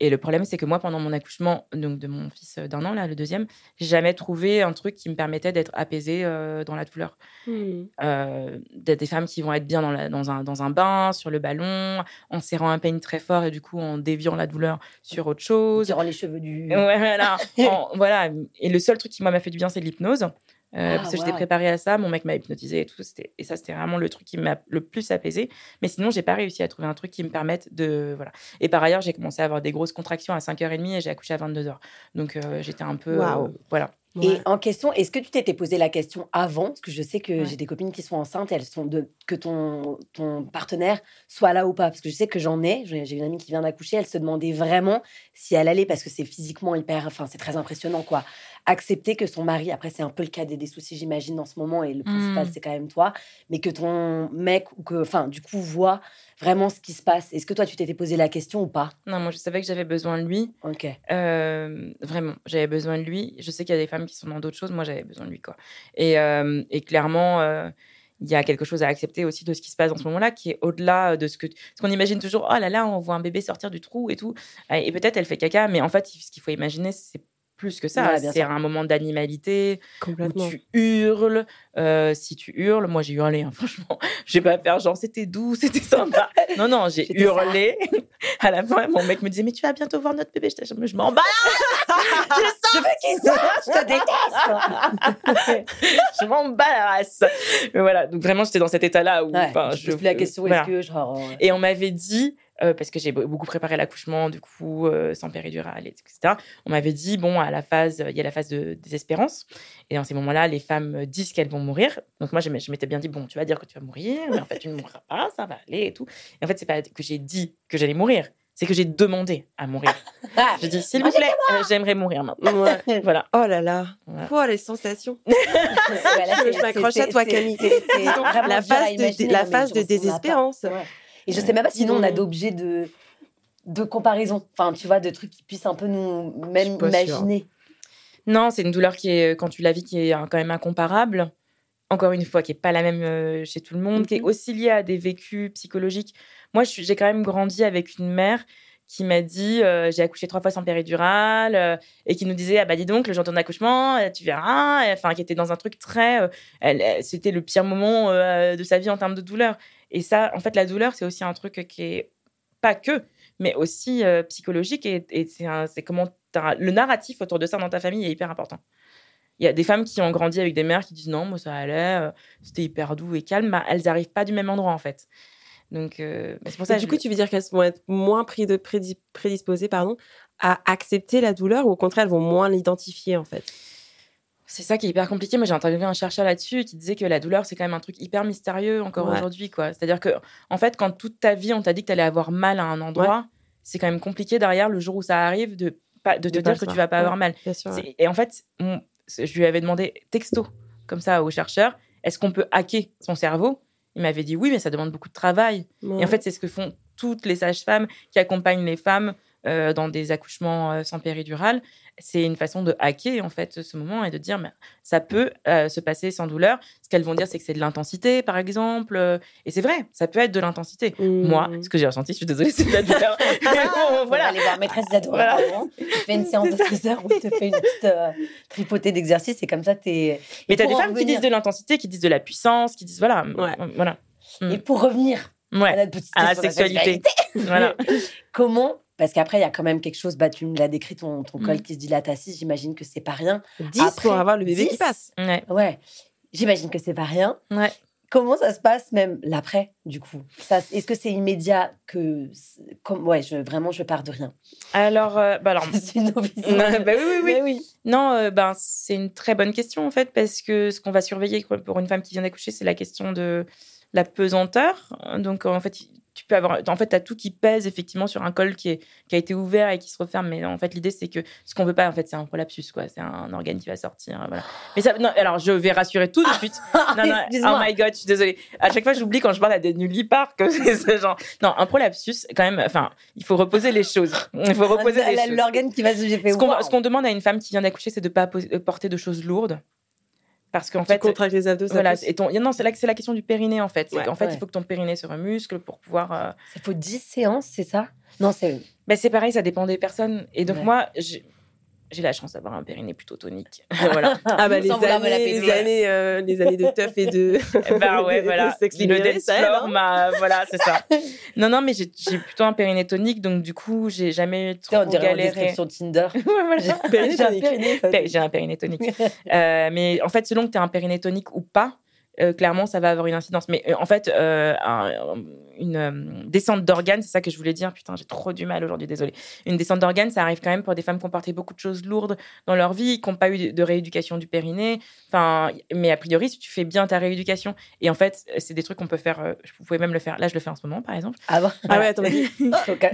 Et le problème, c'est que moi, pendant mon accouchement, donc de mon fils euh, d'un an, là, le deuxième, j'ai jamais trouvé un truc qui me permettait d'être apaisée euh, dans la douleur. Hmm. Euh, des, femmes qui vont être bien dans, la- dans, un, dans un bain, sur le ballon, en serrant un peigne très fort et du coup en déviant la douleur sur autre chose. Durant les cheveux du. Ouais, voilà. En- voilà. Et le seul truc qui m'a fait du bien, c'est l'hypnose. Euh, Ah, parce que j'étais wow. préparée à ça, mon mec m'a hypnotisé et tout. Et ça, c'était vraiment le truc qui m'a le plus apaisé. Mais sinon, j'ai pas réussi à trouver un truc qui me permette de. Voilà. Et par ailleurs, j'ai commencé à avoir des grosses contractions à 5h30 et j'ai accouché à 22h. Donc, euh, j'étais un peu. Waouh. euh, voilà. Et Ouais. en question, est-ce que tu t'étais posé la question avant? Parce que je sais que Ouais. j'ai des copines qui sont enceintes, elles sont de que ton, ton partenaire soit là ou pas. Parce que je sais que j'en ai. J'ai j'ai une amie qui vient d'accoucher, elle se demandait vraiment si elle allait, parce que c'est physiquement hyper. Enfin, c'est très impressionnant, quoi. Accepter que son mari, après, c'est un peu le cas des, des soucis, j'imagine, en ce moment, et le principal, Mm. c'est quand même toi, mais que ton mec, ou que, enfin, du coup, voit vraiment ce qui se passe. Est-ce que toi, tu t'étais posé la question ou pas? Non, moi, je savais que j'avais besoin de lui. Ok. Euh, vraiment, j'avais besoin de lui. Je sais qu'il y a des femmes qui sont dans d'autres choses. Moi, j'avais besoin de lui, quoi. Et, euh, et clairement, euh, il y a quelque chose à accepter aussi de ce qui se passe dans ce moment-là, qui est au-delà de ce que ce qu'on imagine toujours. Oh là là, on voit un bébé sortir du trou et tout. Et peut-être elle fait caca, mais en fait, ce qu'il faut imaginer, c'est plus que ça. Ouais, c'est un moment d'animalité où tu hurles. Euh, si tu hurles, moi j'ai hurlé, hein, franchement. Je vais pas faire genre c'était doux, c'était sympa. Non, non, j'ai hurlé. À la fin, mon mec me disait Mais tu vas bientôt voir notre bébé. J'étais, Je m'en bats, Je veux qu'il je te déteste je m'en bats la race. Mais voilà, donc vraiment, j'étais dans cet état-là où. Ouais, je pose plus la question, voilà. est-ce que, genre... Et on m'avait dit, euh, parce que j'ai be- beaucoup préparé l'accouchement, du coup, euh, sans péridurale, et- etc. On m'avait dit, bon, à la phase, il y a la phase de désespérance. Et dans ces moments-là, les femmes euh, disent qu'elles vont mourir. Donc moi, je je m'étais bien dit, bon, tu vas dire que tu vas mourir, mais en fait, tu ne mourras pas, ça va aller et tout. Et en fait, c'est pas que j'ai dit que j'allais mourir, c'est que j'ai demandé à mourir. Ah, J'ai dit, s'il vous plaît, euh, j'aimerais mourir maintenant. Ouais. Voilà. Oh là là. Voilà. Oh, les sensations. Je m'accroche à toi, Camille. la phase de- la phase je de désespérance. Ouais. Et je sais même pas si nous, on a d'objets de, de comparaison. Enfin, tu vois, de trucs qui puissent un peu nous même sûre. imaginer. Non, c'est une douleur qui est, quand tu la vis, qui est quand même incomparable. Encore une fois, qui est pas la même euh, chez tout le monde, qui est Mhm. aussi liée à des vécus psychologiques. Moi, j'ai quand même grandi avec une mère qui m'a dit euh, j'ai accouché trois fois sans péridurale euh, et qui nous disait ah bah dis donc le jour de ton accouchement tu verras enfin qui était dans un truc très euh, c'était le pire moment euh, de sa vie en termes de douleur et ça en fait la douleur c'est aussi un truc qui est pas que mais aussi euh, psychologique et, et c'est comment le narratif autour de ça dans ta famille est hyper important il y a des femmes qui ont grandi avec des mères qui disent non, moi ça allait, euh, c'était hyper doux et calme. Bah, elles n'arrivent pas du même endroit en fait. Donc euh, bah, c'est pour ça. Que du je- coup, tu veux dire qu'elles vont être moins prédisposées pardon, à accepter la douleur ou au contraire, elles vont moins l'identifier en fait? C'est ça qui est hyper compliqué. Moi j'ai interviewé un chercheur là-dessus qui disait que la douleur c'est quand même un truc hyper mystérieux encore Ouais. aujourd'hui quoi. C'est-à-dire que en fait quand toute ta vie on t'a dit que tu allais avoir mal à un endroit, c'est quand même compliqué derrière le jour où ça arrive de pas de te De dire que tu vas pas avoir mal. Sûr. Et en fait, on- je lui avais demandé texto, comme ça, au chercheur, est-ce qu'on peut hacker son cerveau? Il m'avait dit oui, mais ça demande beaucoup de travail. Et en fait, c'est ce que font toutes les sages-femmes qui accompagnent les femmes euh, dans des accouchements euh, sans péridurale. C'est une façon de hacker, en fait, ce moment et de dire, mais ça peut euh, se passer sans douleur. Ce qu'elles vont dire, c'est que c'est de l'intensité, par exemple. euh, Et c'est vrai, ça peut être de l'intensité. Mmh. Moi, ce que j'ai ressenti, je suis désolée, c'est de la douleur. Mais bon, Voilà. voilà. aller voir maîtresse d'ado. Voilà. Tu fais une séance de 6 heures où tu te fais une petite euh, tripotée d'exercices et comme ça, tu es. Mais t'as pour des femmes qui disent de l'intensité, qui disent de la puissance, qui disent voilà, Ouais. voilà. Et pour revenir à ouais, notre petite à la sur la sexualité, voilà. Comment Parce qu'après, il y a quand même quelque chose. Bah, tu me l'as décrit, ton, ton col Mm. qui se dilate à 6. J'imagine que c'est pas rien. 10 Après, pour avoir le bébé 10. qui passe. Ouais, Ouais. J'imagine que c'est pas rien. ouais. Comment ça se passe même l'après, du coup? Ça, Est-ce que c'est immédiat que... Comme... Ouais, je, vraiment, je pars de rien? Alors, euh, bah alors, Je suis une novice. bah oui, oui, oui. Non, euh, ben, c'est une très bonne question en fait, parce que ce qu'on va surveiller pour une femme qui vient d'accoucher, c'est la question de la pesanteur. Donc en fait, tu peux avoir, en fait, as tout qui pèse effectivement sur un col qui, est, qui a été ouvert et qui se referme. Mais en fait, l'idée c'est que ce qu'on veut pas, en fait, c'est un prolapsus, quoi. C'est un organe qui va sortir, voilà. Mais ça, non, alors je vais rassurer tout de suite. Non, non, oh my god, je suis désolée. À chaque fois, j'oublie quand je parle à des nullipares que c'est ce genre. Non, un prolapsus, quand même, enfin, il faut reposer les choses. Il faut reposer les choses. L'organe qui va se... Ce qu'on demande à une femme qui vient d'accoucher, c'est de ne pas euh, porter de choses lourdes. Parce qu'en En fait, contractes les abdos, ça voilà, pousse. et ton, non, c'est là que c'est la question du périnée en fait. Ouais. qu'en fait, Ouais. il faut que ton périnée se remuscle pour pouvoir. euh, Ça faut 10 séances, c'est ça? Non, c'est Bah, c'est pareil, ça dépend des personnes. Et donc, Ouais. moi, j'ai la chance d'avoir un périnée plutôt tonique. voilà. Ah bah les années, les années, euh, les années de teuf et de. bah ouais, voilà. de Le dance floor m'a- Voilà, c'est ça. Non, non, mais j'ai plutôt un périnée tonique, donc du coup, j'ai jamais sais, on trop dirait en galéré. description Tinder. Ouais, voilà. J'ai un périnée Pé- tonique. J'ai un périnée tonique. Euh, mais en fait, selon que tu as un périnée tonique ou pas, euh, clairement, ça va avoir une incidence. Mais euh, en fait, euh, un- une descente d'organes, c'est ça que je voulais dire. Putain, j'ai trop du mal aujourd'hui, désolé. Une descente d'organes, ça arrive quand même pour des femmes qui ont porté beaucoup de choses lourdes dans leur vie, qui n'ont pas eu de rééducation du périnée. Enfin, mais a priori, si tu fais bien ta rééducation, et en fait, c'est des trucs qu'on peut faire. Vous pouvez même le faire. Là, je le fais en ce moment, par exemple. Ah bon? Ah ouais, attends,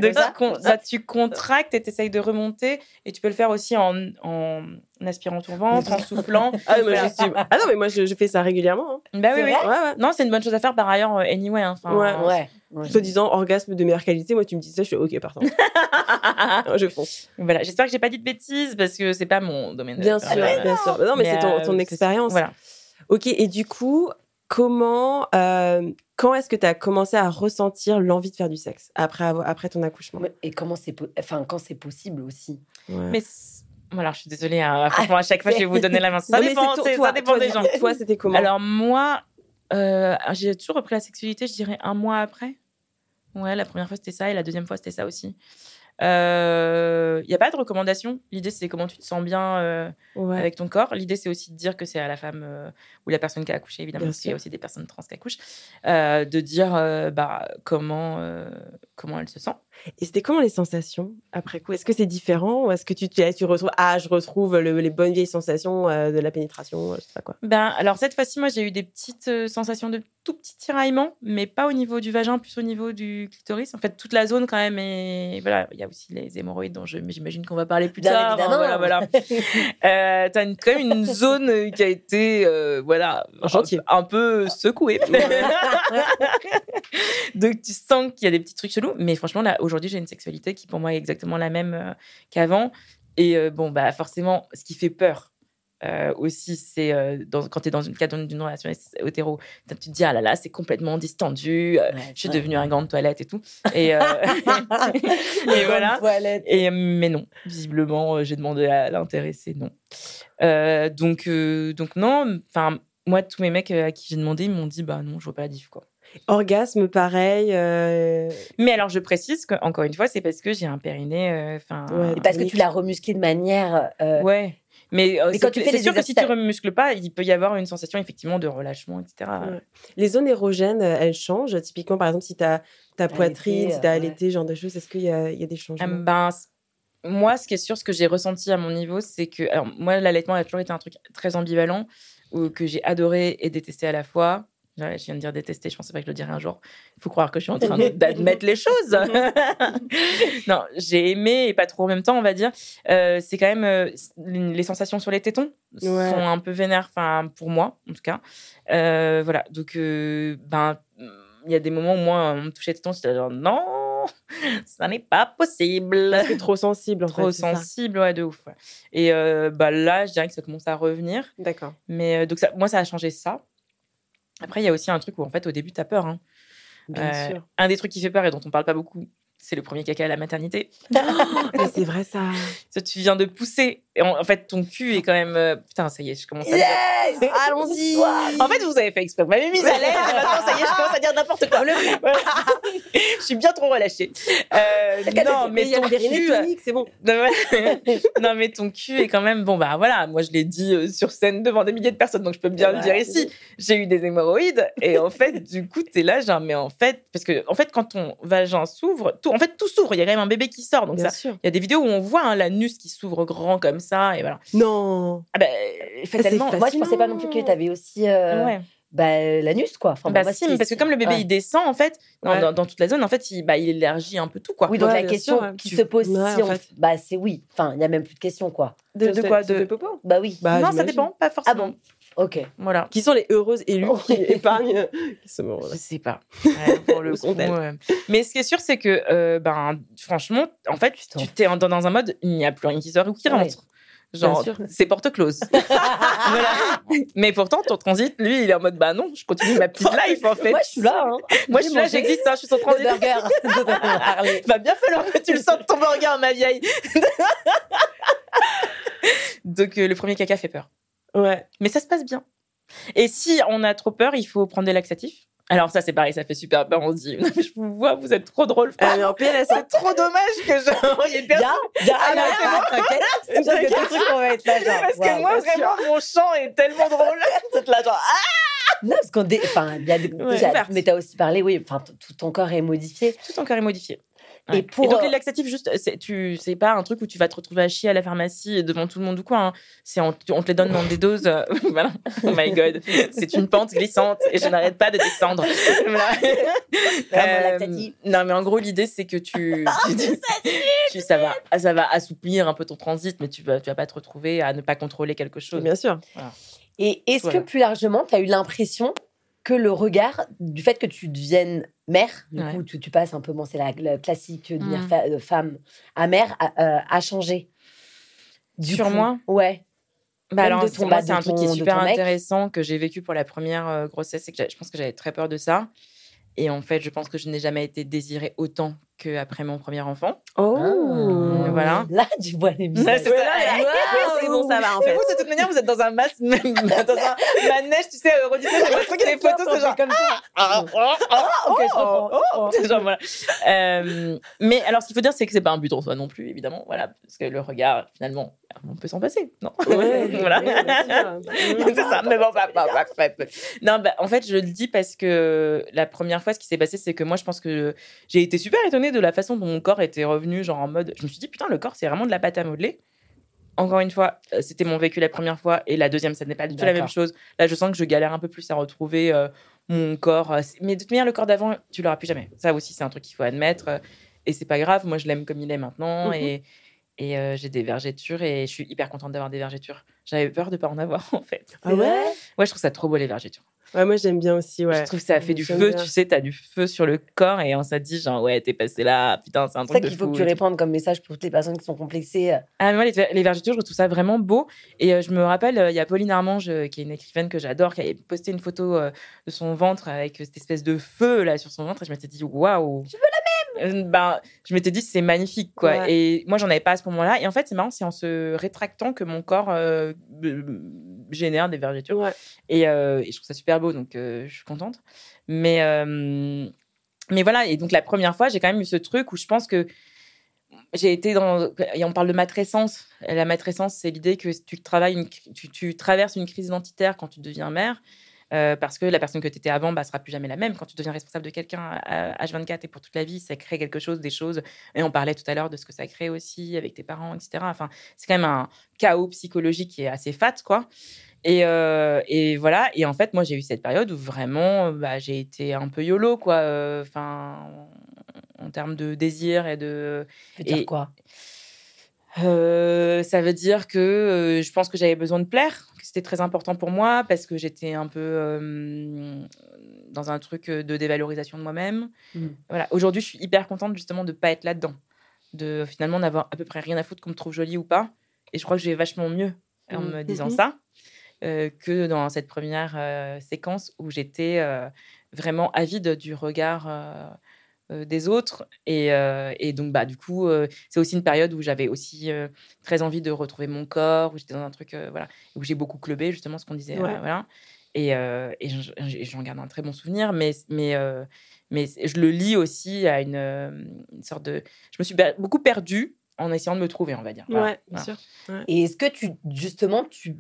Donc, ça tu, con- tu contractes et tu essayes de remonter. Et tu peux le faire aussi en, en aspirant ton ventre, en soufflant. Ah, moi, suis- ah non, mais moi je, je fais ça régulièrement. hein. Bah oui, oui. vrai Ouais, ouais. Non, c'est une bonne chose à faire par ailleurs, euh, anyway. hein. Enfin, Ouais. Ouais. ouais. Soi disant orgasme de meilleure qualité, moi tu me dis ça, je suis ok, partant. je fonce. voilà. J'espère que j'ai pas dit de bêtises parce que c'est pas mon domaine. de- Bien Enfin, sûr, bien sûr. Bah non, mais, c'est ton, euh, ton expérience. Voilà. Ok, et du coup, comment, euh, quand est-ce que tu as commencé à ressentir l'envie de faire du sexe après, avoir- après ton accouchement? Et comment c'est po- enfin quand c'est possible aussi? Ouais. Mais voilà, je suis désolée. hein. Franchement, à chaque fois, je vais vous donner la main. Ça Non, dépend, toi, ça dépend toi, des gens. Toi, c'était comment Alors moi, euh, j'ai toujours repris la sexualité, je dirais un mois après. Ouais, la première fois c'était ça et la deuxième fois c'était ça aussi. Il n'y a pas de recommandation. L'idée c'est comment tu te sens bien euh, Ouais. avec ton corps. L'idée c'est aussi de dire que c'est à la femme euh, ou la personne qui a accouché évidemment Bien parce qu'il y a aussi des personnes trans qui accouchent, euh, de dire euh, bah comment euh, comment elle se sent. Et c'était comment les sensations après coup? Est-ce que c'est différent ou est-ce que tu, tu, tu retrouves ah je retrouve le- les bonnes vieilles sensations euh, de la pénétration, euh, je sais pas quoi? Ben, alors cette fois-ci, moi, j'ai eu des petites euh, sensations de tout petits tiraillements, mais pas au niveau du vagin, plus au niveau du clitoris. En fait, toute la zone quand même. Et voilà, il y a aussi les hémorroïdes dont j'imagine qu'on va parler plus Bien tard. hein, évidemment. voilà, voilà. Euh, T'as quand même une zone qui a été, euh, voilà, un, un peu secouée. Donc tu sens qu'il y a des petits trucs chelous, mais franchement là, aujourd'hui, j'ai une sexualité qui pour moi est exactement la même euh, qu'avant. Et euh, bon, bah forcément, ce qui fait peur. euh, aussi, c'est euh, quand tu es dans une cadre d'une relation hétéro, tu te dis, ah là là, c'est complètement distendu, euh, je suis devenue un gant de toilette et tout. Et, et voilà. Toilette. Et, mais non, visiblement, j'ai demandé à l'intéresser, non. Donc, donc non, enfin, moi, tous mes mecs à qui j'ai demandé, ils m'ont dit, bah non, je vois pas la diff, quoi. Orgasme pareil. euh, Mais alors, je précise que, encore une fois, c'est parce que j'ai un périnée, euh. Ouais, Parce que tu l'as remusclé de manière. euh, ouais. Mais, Mais c'est quand tu que- fais c'est sûr que si tu remuscles pas, il peut y avoir une sensation effectivement de relâchement, etc. Ouais. Les zones érogènes, elles changent. Typiquement, par exemple, si tu as ta poitrine, si tu as allaité, ce genre de choses, est-ce qu'il y, y a des changements? Ben, moi, ce qui est sûr, ce que j'ai ressenti à mon niveau, c'est que. Alors, moi, l'allaitement a toujours été un truc très ambivalent, ou que j'ai adoré et détesté à la fois. Ouais, Je viens de dire détester, je pensais pas que je le dirais un jour. Il faut croire que je suis en train d'admettre les choses. non, j'ai aimé et pas trop en même temps, on va dire. Euh, c'est quand même euh, les sensations sur les tétons Ouais. sont un peu vénères, enfin pour moi en tout cas. Euh, voilà, donc ben il y a des moments où moi on me touchait les tétons, j'étais genre non, ça n'est pas possible. Parce que trop sensible, en Trop fait. sensible, ouais, de ouf. ouais. Et bah là, je dirais que ça commence à revenir. D'accord. Mais donc, ça, moi, ça a changé ça. Après, il y a aussi un truc où, en fait, au début, tu as peur. hein. Bien Euh, sûr. Un des trucs qui fait peur et dont on parle pas beaucoup, c'est le premier caca à la maternité. Mais c'est vrai, ça. Ça, tu viens de pousser. Et en, en fait, ton cul est quand même. euh, Putain, ça y est, je commence à. Yes Allons-y. En fait, vous avez fait exprès. Vous m'avez mise à l'aise. et Maintenant, ça y est, je commence à dire n'importe quoi. Je suis bien trop relâchée. Euh, non, mais ton cul. tonique, c'est bon. Non, mais ton cul est quand même. Bon, bah voilà, moi je l'ai dit euh, sur scène devant des milliers de personnes, donc je peux bien le dire ici. J'ai eu des hémorroïdes, et en fait, du coup, t'es là, genre, mais en fait, parce que, en fait, quand ton vagin s'ouvre, tout, en fait, tout s'ouvre, il y a quand même un bébé qui sort, donc Bien ça. sûr. Il y a des vidéos où on voit hein, l'anus qui s'ouvre grand comme ça, et voilà. Non. Ah bah, fatalement. c'est Moi, je pensais pas non plus que tu avais aussi euh, Ouais. bah, l'anus, quoi. Enfin, bah, bon, si, parce que comme le bébé ouais. il descend, en fait, dans, Ouais. dans- dans toute la zone, en fait, il, bah, il élargit un peu tout, quoi. Oui, donc Ouais, la question sûr, qui Tu- se pose Ouais, si en on. Bah, c'est oui. Enfin, il n'y a même plus de question, quoi. De, quoi de... popo? Bah oui. Bah, Non, ça dépend, pas forcément. Ah bon Ok. Voilà. Qui sont les heureuses élues Oh. qui épargnent ce moment-là Je sais pas. Ouais, pour le coup, euh, Mais ce qui est sûr, c'est que, euh, ben, franchement, en fait, Putain. tu t'es en- dans un mode, il n'y a plus rien qui sort ou qui Ouais. rentre. Genre, sûr. c'est porte close. Voilà. Mais pourtant, ton transit, lui, il est en mode, bah non, je continue ma petite life, en fait. Moi, je suis là. Hein. Moi, je suis là, j'existe, hein, je suis sur Le transit. burger. Va bien falloir que tu le sentes ton burger, ma vieille. Donc, euh, le premier caca fait peur. Ouais. Mais ça se passe bien. Et si on a trop peur, il faut prendre des laxatifs. Alors ça, c'est pareil, ça fait super peur. On se dit, je vous vois, vous êtes trop drôle. Ah, mais en PLS, c'est trop dommage que je... il y ait personne. Bien, bien. Ah, non, c'est t'inquiète. C'est sûr que tes trucs, on va être là, genre. Parce que moi, vraiment, mon chant est tellement drôle. Toute la genre, ah Non, parce qu'on dé... enfin, il y a des... Ouais. mais t'as aussi parlé, oui, enfin, tout ton corps est modifié. tout ton corps est modifié. Et pour, donc euh, les laxatifs, juste, c'est tu, c'est pas un truc où tu vas te retrouver à chier à la pharmacie devant tout le monde ou quoi. hein. C'est on, on te les donne dans des doses. euh, voilà. Oh my god, c'est une pente glissante et je n'arrête pas de descendre. Voilà. laxatif. non, mais en gros l'idée c'est que tu, tu, tu- ça va, ça va assouplir un peu ton transit, mais tu vas, tu vas pas te retrouver à ne pas contrôler quelque chose. bien sûr. Et est-ce Voilà. que plus largement, tu as eu l'impression que le regard du fait que tu deviennes mère, du Ouais. coup, tu, tu passes un peu, bon, c'est la, la classique devenir Mm. fa- euh, femme à mère, a, euh, a changé Du Sur coup, moi? Ouais. Bah alors, c'est- un truc qui est super intéressant que j'ai vécu pour la première euh, grossesse. C'est que je pense que j'avais très peur de ça. Et en fait, je pense que je n'ai jamais été désirée autant qu'après mon premier enfant. Oh. Ah. Voilà. Là, tu vois les Ouais, visages. c'est c'est bon, ça va en fait. vous, de toute manière, vous êtes dans un masque, dans un manège, tu sais, euh, rediffusion, j'ai l'impression qu'il y a des photos, c'est genre. comme ça. Ah, ah, ah, ok, je oh, comprends, je oh, comprends. c'est genre, voilà. Euh, mais alors, ce qu'il faut dire, c'est que c'est pas un but en soi non plus, évidemment. Voilà, parce que le regard, finalement, on peut s'en passer, non Ouais, Voilà. c'est ça, mais bon, bah, bah, bah, bah, bah. Non, bah, en fait, je le dis parce que la première fois, ce qui s'est passé, c'est que moi, je pense que j'ai été super étonnée de la façon dont mon corps était revenu, genre en mode. Je me suis dit, putain, le corps, c'est vraiment de la pâte à modeler. Encore une fois, euh, c'était mon vécu la première fois et la deuxième, ça n'est pas du tout la même chose. Là, je sens que je galère un peu plus à retrouver euh, mon corps. euh, Mais de toute manière, le corps d'avant, tu l'auras plus jamais. Ça aussi, c'est un truc qu'il faut admettre. euh, Et c'est pas grave. Moi, je l'aime comme il est maintenant. Mhm. Et, et euh, j'ai des vergetures et je suis hyper contente d'avoir des vergetures. J'avais peur de pas en avoir, en fait. Ah ouais? Ouais, je trouve ça trop beau les vergetures. Ouais, moi j'aime bien aussi, ouais. Je trouve que ça fait du feu, bien. tu sais, t'as du feu sur le corps et on s'est dit genre ouais, t'es passé là, putain, c'est un C'est ça truc qu'il faut que tu répandes comme message pour toutes les personnes qui sont complexées. Ah, moi, les, ver- les vergetures, je trouve ça vraiment beau. Et euh, je me rappelle, euh, il y a Pauline Armange, euh, qui est une écrivaine que j'adore, qui avait posté une photo euh, de son ventre avec euh, cette espèce de feu là sur son ventre. Et je m'étais dit, waouh! Je veux! Ben, je m'étais dit, c'est magnifique, quoi. Ouais. Et moi, j'en avais pas à ce moment-là. Et en fait, c'est marrant, c'est en se rétractant que mon corps euh, euh, génère des vergetures. Ouais. Et, euh, et je trouve ça super beau, donc euh, je suis contente. Mais, euh, mais voilà, et donc la première fois, j'ai quand même eu ce truc où je pense que j'ai été dans. Et on parle de matrescence. La matrescence, c'est l'idée que tu, travailles une cri- tu, tu traverses une crise identitaire quand tu deviens mère. Euh, parce que la personne que tu étais avant bah, sera plus jamais la même. Quand tu deviens responsable de quelqu'un à H24 et pour toute la vie, ça crée quelque chose, des choses. Et on parlait tout à l'heure de ce que ça crée aussi avec tes parents, etc. Enfin, c'est quand même un chaos psychologique qui est assez fat, quoi. Et, euh, et voilà. Et en fait, moi, j'ai eu cette période où vraiment, bah, j'ai été un peu yolo, quoi. euh, Enfin, en termes de désir et de. Ça veut dire quoi? Euh, ça veut dire que je pense que j'avais besoin de plaire, c'était très important pour moi parce que j'étais un peu euh, dans un truc de dévalorisation de moi-même. Mm. Voilà. Aujourd'hui, je suis hyper contente justement de pas être là-dedans, de finalement n'avoir à peu près rien à foutre qu'on me trouve jolie ou pas. Et je crois que je vais vachement mieux en Mm. me disant Mhm. ça euh, que dans cette première euh, séquence où j'étais vraiment avide du regard. Euh, des autres et, euh, et donc bah du coup euh, c'est aussi une période où j'avais aussi euh, très envie de retrouver mon corps où j'étais dans un truc euh, voilà où j'ai beaucoup clubé justement ce qu'on disait Ouais. euh, voilà et, euh, et j'en- garde un très bon souvenir mais mais euh, mais je le lis aussi à une, une sorte de je me suis beaucoup perdue en essayant de me trouver on va dire Voilà. Ouais, bien Voilà. sûr. Et est-ce que tu, justement, tu,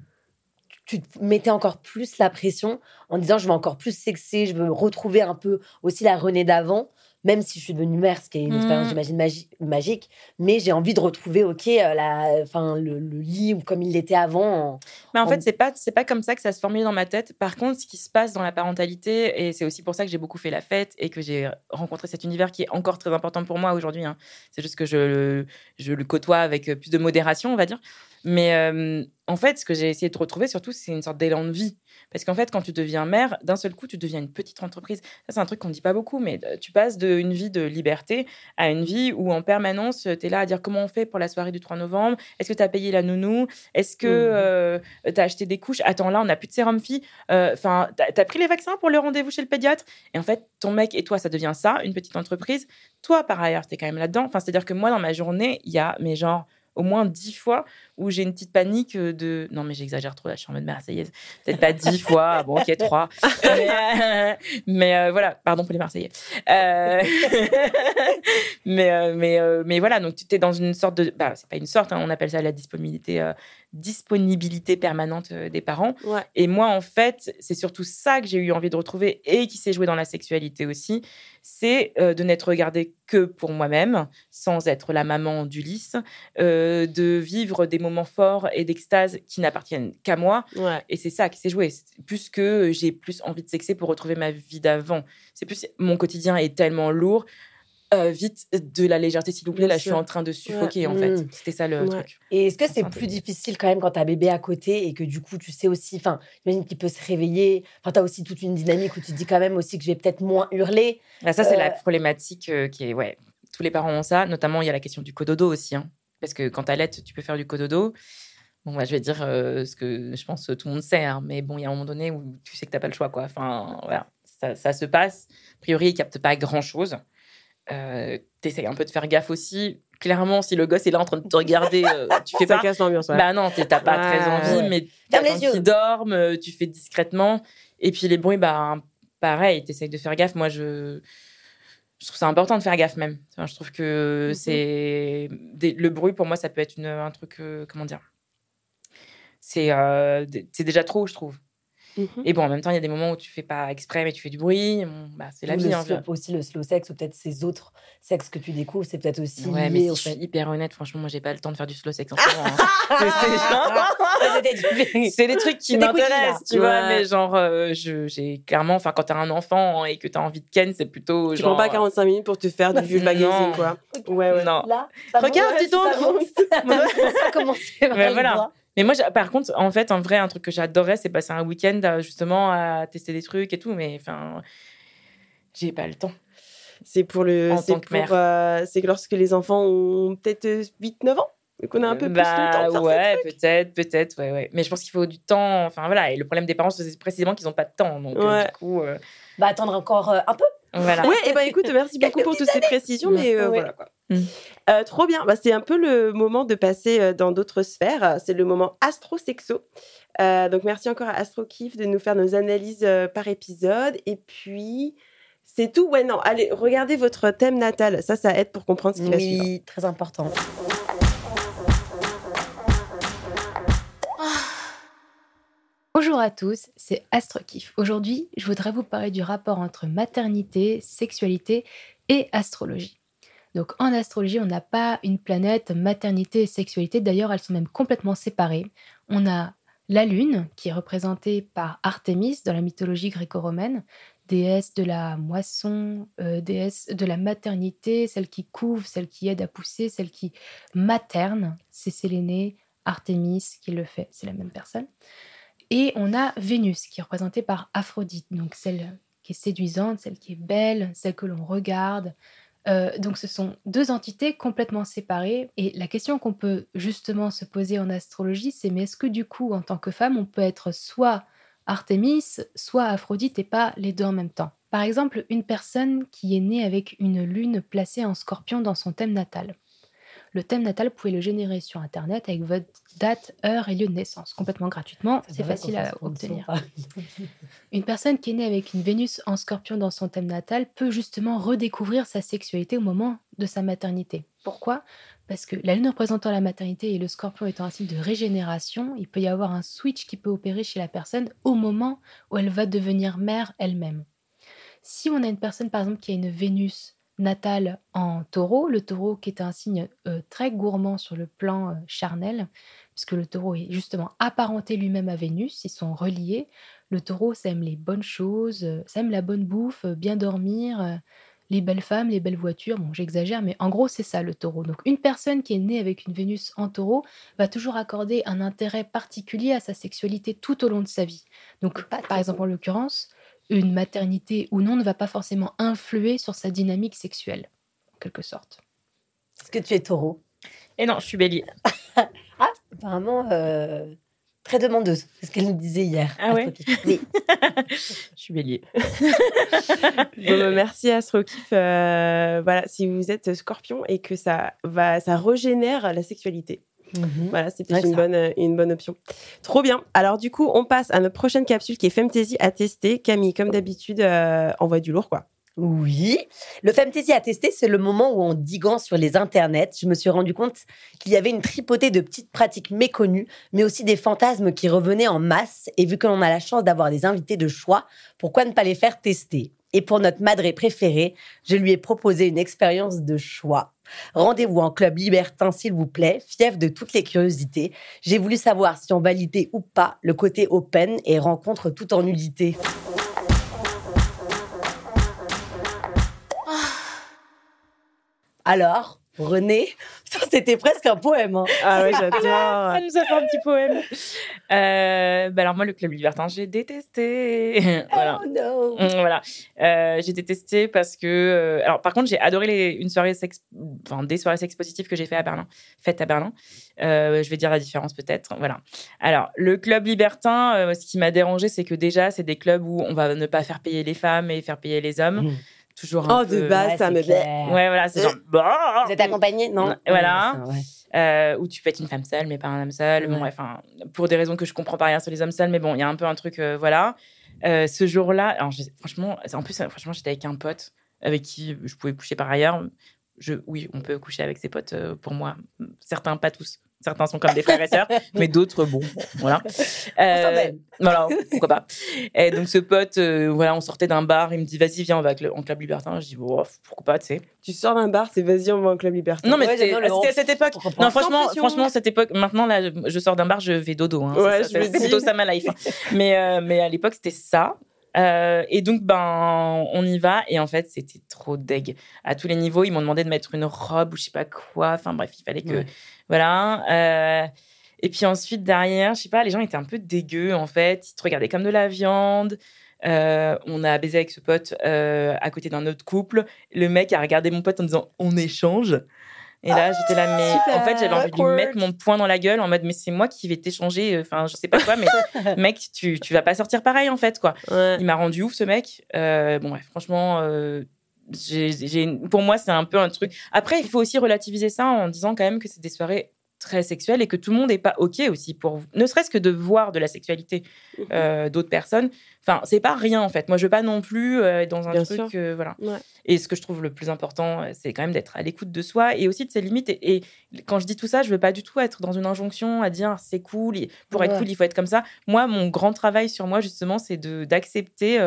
tu te mettais encore plus la pression en disant je veux encore plus sexer, je veux retrouver un peu aussi la Renée d'avant, même si je suis devenue mère, ce qui est une expérience, j'imagine, magi- magique, mais j'ai envie de retrouver, ok, euh, la, enfin, le, le lit ou comme il l'était avant. en- Mais en En- fait, c'est pas c'est pas comme ça que ça se formule dans ma tête. Par contre, ce qui se passe dans la parentalité, et c'est aussi pour ça que j'ai beaucoup fait la fête et que j'ai rencontré cet univers qui est encore très important pour moi aujourd'hui. hein. C'est juste que je, le- je le côtoie avec plus de modération, on va dire. Mais euh, en fait, ce que j'ai essayé de retrouver surtout, c'est une sorte d'élan de vie. Parce qu'en fait, quand tu deviens mère, d'un seul coup, tu deviens une petite entreprise. Ça, c'est un truc qu'on ne dit pas beaucoup, mais euh, tu passes d'une vie de liberté à une vie où en permanence, tu es là à dire comment on fait pour la soirée du 3 novembre? Est-ce que tu as payé la nounou? Est-ce que tu as acheté des couches? Attends, là, on n'a plus de sérum fille. Enfin, tu as pris les vaccins pour le rendez-vous chez le pédiatre? Et en fait, ton mec et toi, ça devient ça, une petite entreprise. Toi, par ailleurs, tu es quand même là-dedans. Enfin, c'est-à-dire que moi, dans ma journée, il y a, mais genre, au moins dix fois où j'ai une petite panique de. Non, mais j'exagère trop, là, je suis en mode Marseillaise. Peut-être pas dix fois, bon, ok, trois. Mais, euh, mais, euh, voilà, pardon pour les Marseillais. Euh, mais, mais, mais voilà, donc tu es dans une sorte de. Bah, c'est pas une sorte, hein, on appelle ça la disponibilité, disponibilité permanente des parents. Et moi, en fait, c'est surtout ça que j'ai eu envie de retrouver et qui s'est joué dans la sexualité aussi. C'est de n'être regardée que pour moi-même, sans être la maman d'Ulysse, de vivre des moments forts et d'extase qui n'appartiennent qu'à moi. Et c'est ça qui s'est joué. Plus que j'ai plus envie de sexer pour retrouver ma vie d'avant. C'est plus mon quotidien est tellement lourd. Euh, vite de la légèreté, s'il vous plaît. là, je suis en train de suffoquer, en fait. Mm. C'était ça le truc. Et est-ce que c'est plus difficile quand même quand t'as bébé à côté et que du coup, tu sais aussi, enfin, j'imagine qu'il peut se réveiller. Enfin, t'as aussi toute une dynamique où tu te dis quand même aussi que je vais peut-être moins hurler. Bah, ça, c'est la euh, problématique euh, qui est, ouais, tous les parents ont ça. Notamment, il y a la question du cododo aussi. Hein. Parce que quand t'allaites, tu peux faire du cododo. Bon, bah, je vais dire euh, ce que je pense que tout le monde sait, hein, mais bon, il y a un moment donné où tu sais que tu n'as pas le choix, quoi. Enfin, voilà, ça, se passe. A priori, il ne capte pas grand-chose. Euh, tu essaies un peu de faire gaffe aussi. Clairement, si le gosse est là en train de te regarder, euh, tu fais ça pas. casse l'ambiance. Bah non, t'as pas très envie, mais quand ils dorment, tu fais discrètement. Et puis les bruits, bah pareil, tu essaies de faire gaffe. Moi, je je trouve ça important de faire gaffe même. je trouve que mhm. c'est le bruit pour moi ça peut être une, un truc euh, comment dire. C'est euh, c'est déjà trop je trouve. Mhm. Et bon, en même temps, il y a des moments où tu fais pas exprès, mais tu fais du bruit. bah, c'est la vie. Hein, aussi le slow sex, ou peut-être ces autres sexes que tu découvres, c'est peut-être aussi. Ouais, mais je suis hyper honnête, franchement, moi, j'ai pas le temps de faire du slow sex en ce moment. Hein. c'est des trucs qui m'intéressent, tu vois. Mais genre, euh, j'ai clairement, enfin, quand t'as un enfant et que t'as envie de ken, c'est plutôt. Tu genre, prends pas 45 minutes pour te faire du vulva gazing, quoi. Ouais, ouais. Non. Là, Regarde, dis donc. Ça commence voilà. Mais moi, par contre, en fait, en vrai, un truc que j'adorais, c'est passer un week-end euh, justement à tester des trucs et tout. Mais enfin, j'ai pas le temps. C'est pour le. C'est euh, c'est que lorsque les enfants ont peut-être 8-9 ans et qu'on a un peu plus de temps bah, ouais, peut-être, peut-être, ouais, ouais. Mais je pense qu'il faut du temps. Enfin voilà. Et le problème des parents, c'est précisément qu'ils n'ont pas de temps. Donc euh, du coup. Bah attendre encore un peu. Voilà. Ouais, et ben écoute, merci beaucoup pour toutes ces précisions, mais voilà quoi. Mm. Euh, trop bien. Bah, c'est un peu le moment de passer euh, dans d'autres sphères. C'est le moment astro-sexo. Euh, donc, merci encore à AstroKif de nous faire nos analyses par épisode. Et puis, c'est tout. Ouais, non, allez, regardez votre thème natal. Ça, ça aide pour comprendre ce qui va suivre. Oui, très important. Bonjour à tous, c'est AstroKif. Aujourd'hui, je voudrais vous parler du rapport entre maternité, sexualité et astrologie. Donc en astrologie, on n'a pas une planète maternité et sexualité. D'ailleurs, elles sont même complètement séparées. On a la Lune, qui est représentée par Artémis dans la mythologie gréco-romaine, déesse de la moisson, euh, déesse de la maternité, celle qui couve, celle qui aide à pousser, celle qui materne. C'est Sélénée, Artémis qui le fait, c'est la même personne. Et on a Vénus, qui est représentée par Aphrodite, donc celle qui est séduisante, celle qui est belle, celle que l'on regarde, euh, donc ce sont deux entités complètement séparées. Et la question qu'on peut justement se poser en astrologie, c'est mais est-ce que du coup, en tant que femme, on peut être soit Artémis, soit Aphrodite et pas les deux en même temps? Par exemple, une personne qui est née avec une lune placée en scorpion dans son thème natal. Le thème natal, vous pouvez le générer sur Internet avec votre date, heure et lieu de naissance, complètement gratuitement. C'est facile à obtenir. une personne qui est née avec une Vénus en scorpion dans son thème natal peut justement redécouvrir sa sexualité au moment de sa maternité. Pourquoi? Parce que la lune représentant la maternité et le scorpion étant un signe de régénération, il peut y avoir un switch qui peut opérer chez la personne au moment où elle va devenir mère elle-même. Si on a une personne, par exemple, qui a une Vénus natale en taureau, le taureau qui est un signe euh, très gourmand sur le plan euh, charnel, puisque le taureau est justement apparenté lui-même à Vénus, ils sont reliés. Le taureau, ça aime les bonnes choses, euh, la bonne bouffe, bien dormir, les belles femmes, les belles voitures. Bon, j'exagère, mais en gros, c'est ça le taureau. Donc, une personne qui est née avec une Vénus en taureau va toujours accorder un intérêt particulier à sa sexualité tout au long de sa vie. Donc, par exemple, en l'occurrence, une maternité ou non ne va pas forcément influer sur sa dynamique sexuelle, en quelque sorte. Est-ce que tu es taureau? Et non, je suis bélier. Apparemment, euh, très demandeuse. C'est ce qu'elle nous disait hier. Ah ouais? Oui. Je suis bélier. Bon, bah, merci Astrokif. Euh, voilà, si vous êtes scorpion et que ça, va, ça régénère la sexualité. Mhm. Voilà, peut-être une ça. bonne, euh, une bonne option. Trop bien. Alors, du coup, on passe à notre prochaine capsule qui est Femtasy à tester. Camille, comme d'habitude, euh, envoie du lourd, quoi. Oui. Le Femtasy à tester, c'est le moment où, en diguant sur les internets, je me suis rendu compte qu'il y avait une tripotée de petites pratiques méconnues, mais aussi des fantasmes qui revenaient en masse. Et vu que l'on a la chance d'avoir des invités de choix, pourquoi ne pas les faire tester? Et pour notre madré préférée, je lui ai proposé une expérience de choix. Rendez-vous en club libertin, s'il vous plaît, fief de toutes les curiosités. J'ai voulu savoir si on validait ou pas le côté open et rencontre tout en nudité. Alors, René, c'était presque un poème. hein. Ah ouais, j'adore. Elle nous a fait un petit poème. Euh, bah alors moi, le club libertin, j'ai détesté. voilà. Oh no. Mm, Voilà, Euh, j'ai détesté parce que. euh, alors, par contre, j'ai adoré les, une soirée sexe, enfin des soirées sex positives que j'ai fait à Berlin, faites à Berlin. Euh, je vais dire la différence peut-être. Voilà. Alors, le club libertin, euh, ce qui m'a dérangé, c'est que déjà, c'est des clubs où on va ne pas faire payer les femmes et faire payer les hommes. Mm. Toujours un Oh, de base, Ouais, ça me clair. Ouais, voilà, c'est genre. Bah Vous êtes accompagné Non? voilà. Ouais, euh, où tu peux être une femme seule, mais pas un homme seul. Bon, enfin, pour des raisons que je comprends pas rien sur les hommes seuls, mais bon, il y a un peu un truc, euh, voilà. Euh, ce jour-là, franchement, en plus, euh, franchement, j'étais avec un pote avec qui je pouvais coucher par ailleurs. Je, oui, on peut coucher avec ses potes euh, pour moi. Certains, pas tous. Certains sont comme des frères et sœurs, mais d'autres, bon, voilà. Euh, voilà, pourquoi pas. Et donc, ce pote, euh, voilà, on sortait d'un bar, il me dit, vas-y, viens, on va en club libertin. Je dis, bon, pourquoi pas, tu sais. Tu sors d'un bar, c'est vas-y, on va en club libertin. Non, mais Ouais, c'était à cette époque. Non, franchement, franchement, cette époque, maintenant, là, je sors d'un bar, je vais dodo. Hein. Ouais, C'est- je me c'est dis. plutôt ça ma life. hein. mais, euh, mais à l'époque, c'était ça. Euh, et donc, ben, on y va. Et en fait, c'était trop deg. À tous les niveaux, ils m'ont demandé de mettre une robe ou je sais pas quoi. Enfin, bref, il fallait que. Ouais. Voilà. Euh, et puis ensuite, derrière, je sais pas, les gens étaient un peu dégueux, en fait. Ils te regardaient comme de la viande. Euh, on a baisé avec ce pote à côté d'un autre couple. Le mec a regardé mon pote en disant on échange. Et là, j'étais là, mais super en fait, j'avais envie de lui mettre mon poing dans la gueule en mode, mais c'est moi qui vais t'échanger. Enfin, je sais pas quoi, mais mec, tu, tu vas pas sortir pareil, en fait, quoi. Ouais. Il m'a rendu ouf, ce mec. Euh, bon, bref, franchement, euh, pour moi, c'est un peu un truc. Après, il faut aussi relativiser ça en disant quand même que c'est des soirées très sexuelles et que tout le monde n'est pas OK aussi pour ne serait-ce que de voir de la sexualité Mhm. euh, d'autres personnes. Enfin, c'est pas rien en fait. Moi, je veux pas non plus euh, dans un Bien truc, euh, voilà. Ouais. Et ce que je trouve le plus important, c'est quand même d'être à l'écoute de soi et aussi de ses limites. Et, et quand je dis tout ça, je veux pas du tout être dans une injonction à dire c'est cool. Pour être Ouais. cool, il faut être comme ça. Moi, mon grand travail sur moi, justement, c'est d'accepter.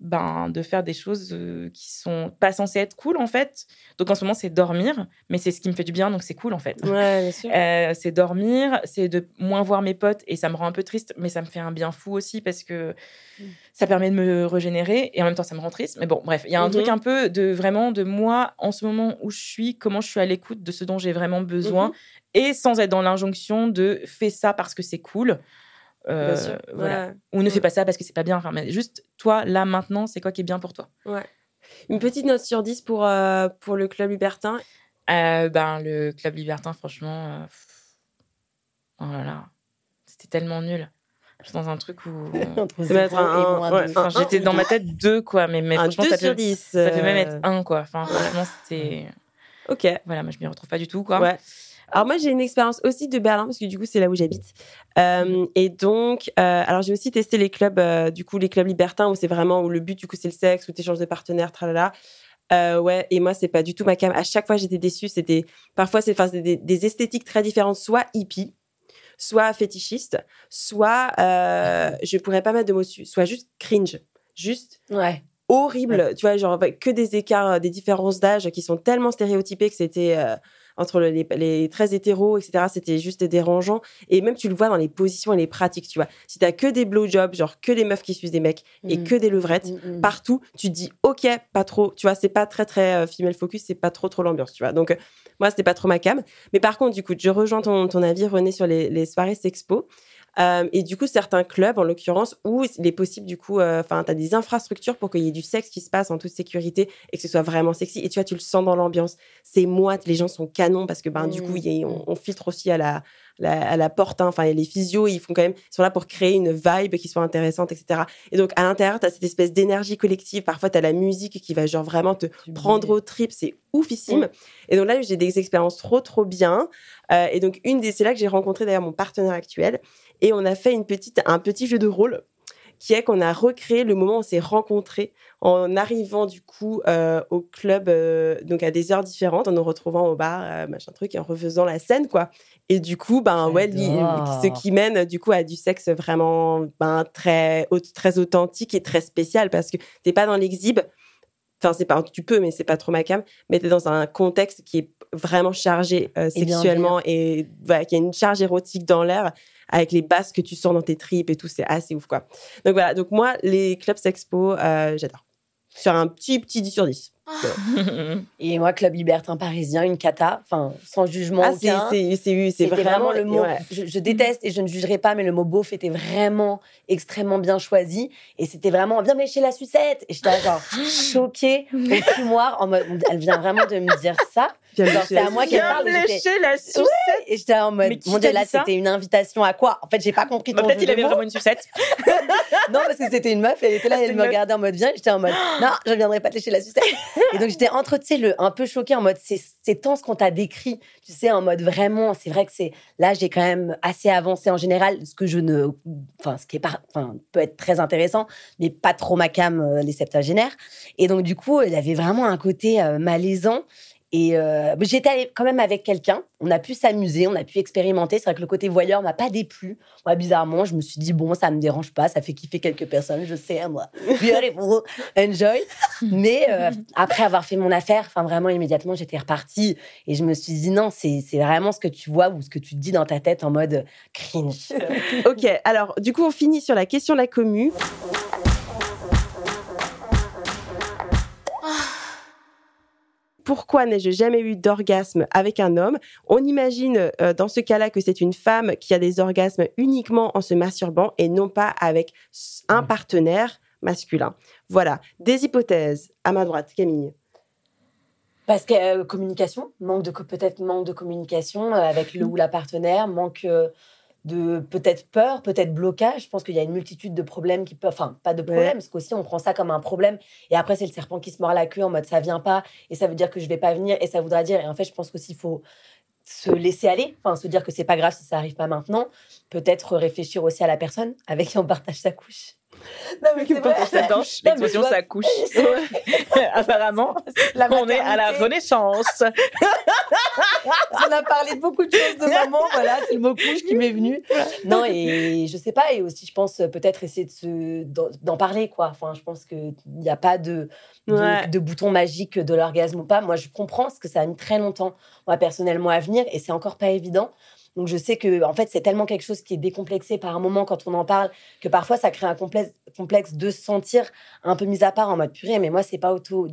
Ben, de faire des choses euh, qui sont pas censées être cool en fait. Donc en ce moment c'est dormir, mais c'est ce qui me fait du bien donc c'est cool en fait. Ouais. Euh, c'est dormir, c'est de moins voir mes potes et ça me rend un peu triste, mais ça me fait un bien fou aussi parce que ça permet de me régénérer et en même temps ça me rend triste. Mais bon, bref, il y a un Mhm. truc un peu de vraiment de moi en ce moment où je suis, comment je suis à l'écoute de ce dont j'ai vraiment besoin Mhm. et sans être dans l'injonction de fais ça parce que c'est cool. Euh, Bien sûr. voilà. Ouais. Ou ne fais Ouais. pas ça parce que c'est pas bien. Enfin, mais juste toi, là, maintenant, c'est quoi qui est bien pour toi? Une petite note sur 10 pour, euh, pour le club libertin. Euh, Ben, le club libertin, franchement. euh, Oh là là. C'était tellement nul. J'étais dans un truc où. Ouais, j'étais dans ma tête deux, quoi. Mais, mais un franchement, 2 ça sur peut, 10. ça peut même être un, quoi. Enfin, franchement, c'était. Ok. Voilà, moi, je m'y retrouve pas du tout, quoi. Ouais. Alors moi j'ai une expérience aussi de Berlin parce que du coup c'est là où j'habite. Euh, et donc euh, alors j'ai aussi testé les clubs euh, du coup les clubs libertins où c'est vraiment où le but du coup c'est le sexe où tu échanges de partenaires tralala. Ouais et moi c'est pas du tout ma cam. À chaque fois j'étais déçue. C'était parfois c'est enfin des, des esthétiques très différentes. Soit hippie soit fétichiste soit je pourrais pas mettre de mots dessus. Soit juste cringe. Juste Ouais. horrible, tu vois, genre que des écarts, des différences d'âge qui sont tellement stéréotypées que c'était. euh, entre le- les, les très hétéros, etc. C'était juste dérangeant. Et même, tu le vois dans les positions et les pratiques, tu vois. Si t'as que des blowjobs, genre que des meufs qui suivent des mecs et Mm. que des levrettes, Mm, mm. partout, tu te dis ok, pas trop, tu vois, c'est pas très très euh, female focus, c'est pas trop trop l'ambiance, tu vois. Donc euh, moi, c'était pas trop ma cam. Mais par contre, du coup, je rejoins ton, ton avis, René, sur les, les soirées sexpo. Euh, et du coup, certains clubs, en l'occurrence, où il est possible, du coup, euh, enfin, tu as des infrastructures pour qu'il y ait du sexe qui se passe en toute sécurité et que ce soit vraiment sexy. Et tu vois, tu le sens dans l'ambiance. C'est moite, les gens sont canons parce que, ben, du coup, Mm. il y a- on, on filtre aussi à la, la- à la porte. hein. Enfin, les physios, ils font quand même, ils sont là pour créer une vibe qui soit intéressante, etc. Et donc, à l'intérieur, tu as cette espèce d'énergie collective. Parfois, tu as la musique qui va, genre, vraiment te Tu prendre au trip. C'est oufissime. Et donc là, j'ai des expériences trop, trop bien. Euh, et donc, une des, c'est là que j'ai rencontré d'ailleurs mon partenaire actuel. Et on a fait une petite, un petit jeu de rôle qui est qu'on a recréé le moment où on s'est rencontrés en arrivant du coup euh, au club, euh, donc à des heures différentes, en nous retrouvant au bar, euh, machin truc, et en refaisant la scène, quoi. Et du coup, ben ouais, ce qui mène du coup à du sexe vraiment ben, très, très authentique et très spécial parce que t'es pas dans l'exhibe. Enfin, c'est pas, tu peux, mais c'est pas trop ma cam. Mais t'es dans un contexte qui est vraiment chargé euh, Et sexuellement et voilà, qui a une charge érotique dans l'air avec les basses que tu sens dans tes tripes et tout, c'est assez ouf quoi. Donc voilà, donc moi les clubs sexpo, euh, j'adore. Sur un petit petit 10 sur 10. Et moi, club libertin parisien, une cata, enfin, sans jugement Ah, c'est aucun. c'est c'est c'est C'était vraiment, vraiment le mot. ouais. Je, je déteste et je ne jugerai pas, mais le mot beauf était vraiment extrêmement bien choisi. Et c'était vraiment, viens me lécher la sucette. Et j'étais genre choquée au fumoir, en mode, elle vient vraiment de me dire ça. Viens me Genre, lécher c'est à moi qu'elle parle. mais j'étais- la sucette. Et j'étais en mode, mon dieu, là, c'était une invitation à quoi? En fait, j'ai pas compris ton Bah, Peut-être jeu il avait vraiment une sucette. Non, parce que c'était une meuf, elle était là, Ah, elle me regardait en mode viens, j'étais en mode non, je viendrai pas te lécher la sucette. Et donc j'étais entre, tu sais, le un peu choquée en mode c'est tant ce qu'on t'a décrit, tu sais, en mode vraiment, c'est vrai que c'est là j'ai quand même assez avancé en général, ce que je ne, enfin ce qui est peut être très intéressant, mais pas trop ma cam euh, les septagénaires. Et donc du coup, il avait vraiment un côté euh, malaisant. Et euh, j'étais quand même avec quelqu'un. On a pu s'amuser, on a pu expérimenter. C'est vrai que le côté voyeur m'a pas déplu. Moi, bizarrement, je me suis dit, bon, ça me dérange pas, ça fait kiffer quelques personnes, je sais, moi. Beautiful, enjoy. Mais euh, après avoir fait mon affaire, enfin vraiment immédiatement, j'étais repartie et je me suis dit, non, c'est vraiment ce que tu vois ou ce que tu te dis dans ta tête en mode cringe. Ok, alors du coup on finit sur la question de la commu. Pourquoi n'ai-je jamais eu d'orgasme avec un homme? On imagine euh, dans ce cas-là que c'est une femme qui a des orgasmes uniquement en se masturbant et non pas avec un partenaire masculin. Voilà, des hypothèses. À ma droite, Camille. Parce que euh, communication, manque de peut-être manque de communication euh, avec le ou la partenaire, manque de peut-être peur, peut-être blocage. Je pense qu'il y a une multitude de problèmes qui peuvent, enfin pas de problèmes, Ouais. parce qu'aussi on prend ça comme un problème et après c'est le serpent qui se mord la queue en mode ça vient pas et ça veut dire que je vais pas venir et ça voudra dire et en fait je pense qu'aussi il faut se laisser aller, enfin se dire que c'est pas grave si ça arrive pas maintenant, peut-être réfléchir aussi à la personne avec qui on partage sa couche. Non mais mais l'expression tu vois, ça couche. Apparemment, La on est à la renaissance. On a parlé de beaucoup de choses de maman, voilà, c'est le mot couche qui m'est venu. Non, et je sais pas, et aussi, je pense euh, peut-être essayer de se, d'en, d'en parler, quoi. Enfin, je pense qu'il n'y a pas de, de, Ouais. de bouton magique de l'orgasme ou pas. Moi, je comprends parce que ça a mis très longtemps, moi, personnellement, à venir, et c'est encore pas évident. Donc, je sais que, en fait, c'est tellement quelque chose qui est décomplexé par un moment quand on en parle que parfois ça crée un complexe, complexe de se sentir un peu mis à part en mode purée, mais moi, c'est pas auto,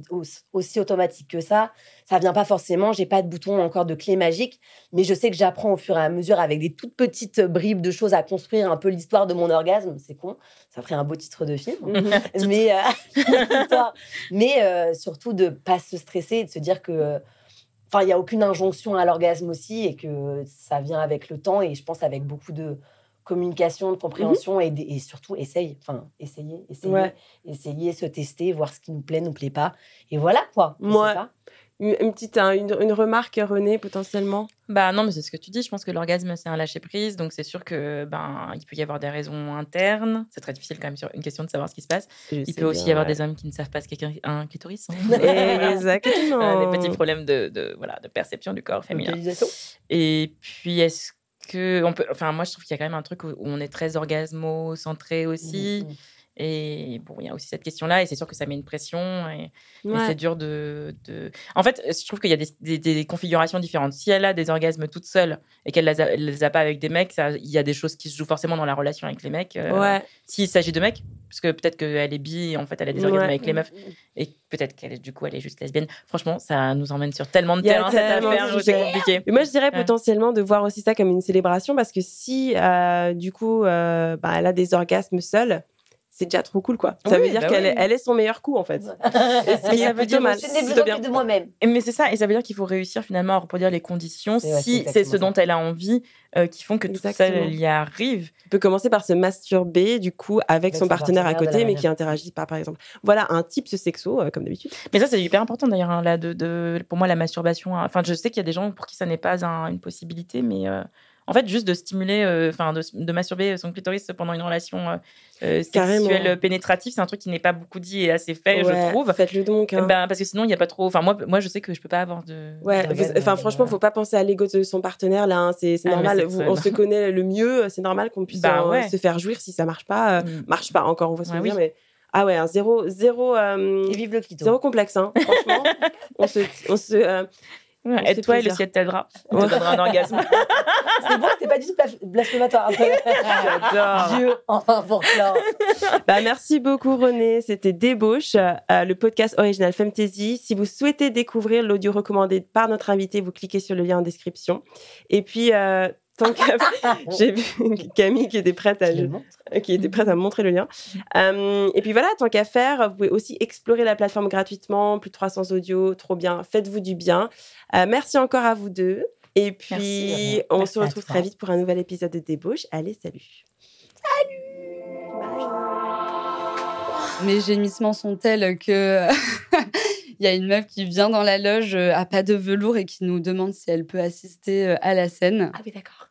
aussi automatique que ça. Ça vient pas forcément. J'ai pas de bouton encore de clé magique, mais je sais que j'apprends au fur et à mesure avec des toutes petites bribes de choses à construire un peu l'histoire de mon orgasme. C'est con. Ça ferait un beau titre de film. mais euh, mais euh, surtout de pas se stresser et de se dire que enfin il y a aucune injonction à l'orgasme aussi et que ça vient avec le temps et je pense avec beaucoup de communication de compréhension et, surtout essaye enfin essayer essayer Ouais. essayer se tester voir ce qui nous plaît nous plaît pas et voilà quoi Moi- pas. Une, une petite une, une remarque, René, potentiellement? Bah non, mais c'est ce que tu dis. Je pense que l'orgasme, c'est un lâcher prise. Donc c'est sûr que ben il peut y avoir des raisons internes. C'est très difficile quand même sur une question de savoir ce qui se passe. Il peut aussi y avoir des hommes qui ne savent pas ce qu'est un clitoris. hein. Exactement. Euh, des petits problèmes de, de, voilà, de perception du corps féminin. Et puis, est-ce que. On peut, enfin, moi, je trouve qu'il y a quand même un truc où, où on est très orgasmo-centré aussi. Mhm. Et bon, il y a aussi cette question-là, et c'est sûr que ça met une pression, et, c'est dur de, de- En fait, je trouve qu'il y a des, des- des configurations différentes. Si elle a des orgasmes toute seule et qu'elle les a, elle les a pas avec des mecs, ça- il y a des choses qui se jouent forcément dans la relation avec les mecs. euh, Ouais. S'il s'agit de mecs, parce que peut-être qu'elle est bi, et en fait, elle a des orgasmes Ouais. avec les meufs, et peut-être qu'elle est du coup, elle est juste lesbienne. Franchement, ça nous emmène sur tellement de terrains, cette affaire, c'est compliqué. Mais moi, je dirais potentiellement de voir aussi ça comme une célébration parce que si, euh, du coup, euh, bah, elle a des orgasmes seule, c'est déjà trop cool, quoi. Ça Oui, veut dire bah qu'elle oui. elle est son meilleur coup, en fait. Et ce ça veut dire mal. Je bien. que de moi-même. Et- Mais c'est ça, et ça veut dire qu'il faut réussir finalement à reproduire les conditions C'est- ouais, c'est si c'est ce dont elle a envie euh, qui font que toute seule elle y arrive. Tu peux commencer par se masturber, du coup, avec, Avec son son partenaire à partenaire côté, mais qui interagit pas, par exemple. Voilà, un type sexo, euh, comme d'habitude. Mais ça, c'est hyper important d'ailleurs, hein, là, de, de- pour moi, la masturbation. hein. Enfin, je sais qu'il y a des gens pour qui ça n'est pas un- une possibilité, mais euh, en fait, juste de stimuler, euh, enfin, de, de masturber son clitoris pendant une relation euh, euh, sexuelle pénétrative, c'est un truc qui n'est pas beaucoup dit et assez fait, Ouais, je trouve. Faites-le donc. hein. Ben, parce que sinon, il n'y a pas trop. Enfin, moi, moi, je sais que je peux pas avoir de. Ouais, enfin franchement, voilà. faut pas penser à l'ego de son partenaire là. hein, C'est Ah, normal. vous- on se connaît le mieux. C'est normal qu'on puisse Bah en- ouais. se faire jouir si ça marche pas. euh, Mm. marche pas encore. On va se Ouais, le dire, oui. mais ah ouais, un zéro, zéro, euh, Et vive le clito. zéro complexe. Hein, franchement, on se, on se. euh, Aide-toi et le ciel t'aidera. On Ouais. te donnera un orgasme. C'est bon, c'était pas du tout blas- blasphématoire. J'adore. Dieu, enfin pour clore. Bah, merci beaucoup René, c'était Débauche, euh, le podcast original Femtasy. Si vous souhaitez découvrir l'audio recommandé par notre invité, vous cliquez sur le lien en description. Et puis, euh, tant qu'à... j'ai vu Camille qui était prête à, Je le montre. qui était prête à me montrer le lien. Euh, et puis voilà, tant qu'à faire, vous pouvez aussi explorer la plateforme gratuitement, plus de 300 audios, trop bien, faites-vous du bien. Euh, merci encore à vous deux. Et puis, Merci, on Merci se retrouve très vite pour un nouvel épisode de Débauche. Allez, salut Mes gémissements sont tels que il y a une meuf qui vient dans la loge euh, à pas de velours et qui nous demande si elle peut assister euh, à la scène. Ah oui, d'accord.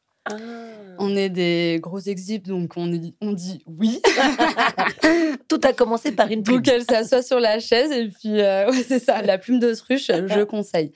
On est des gros exhibes, donc on, est- on dit oui. Tout a commencé par une Donc plume. elle s'assoit sur la chaise et puis euh, ouais, c'est ça, la plume d'autruche, je conseille.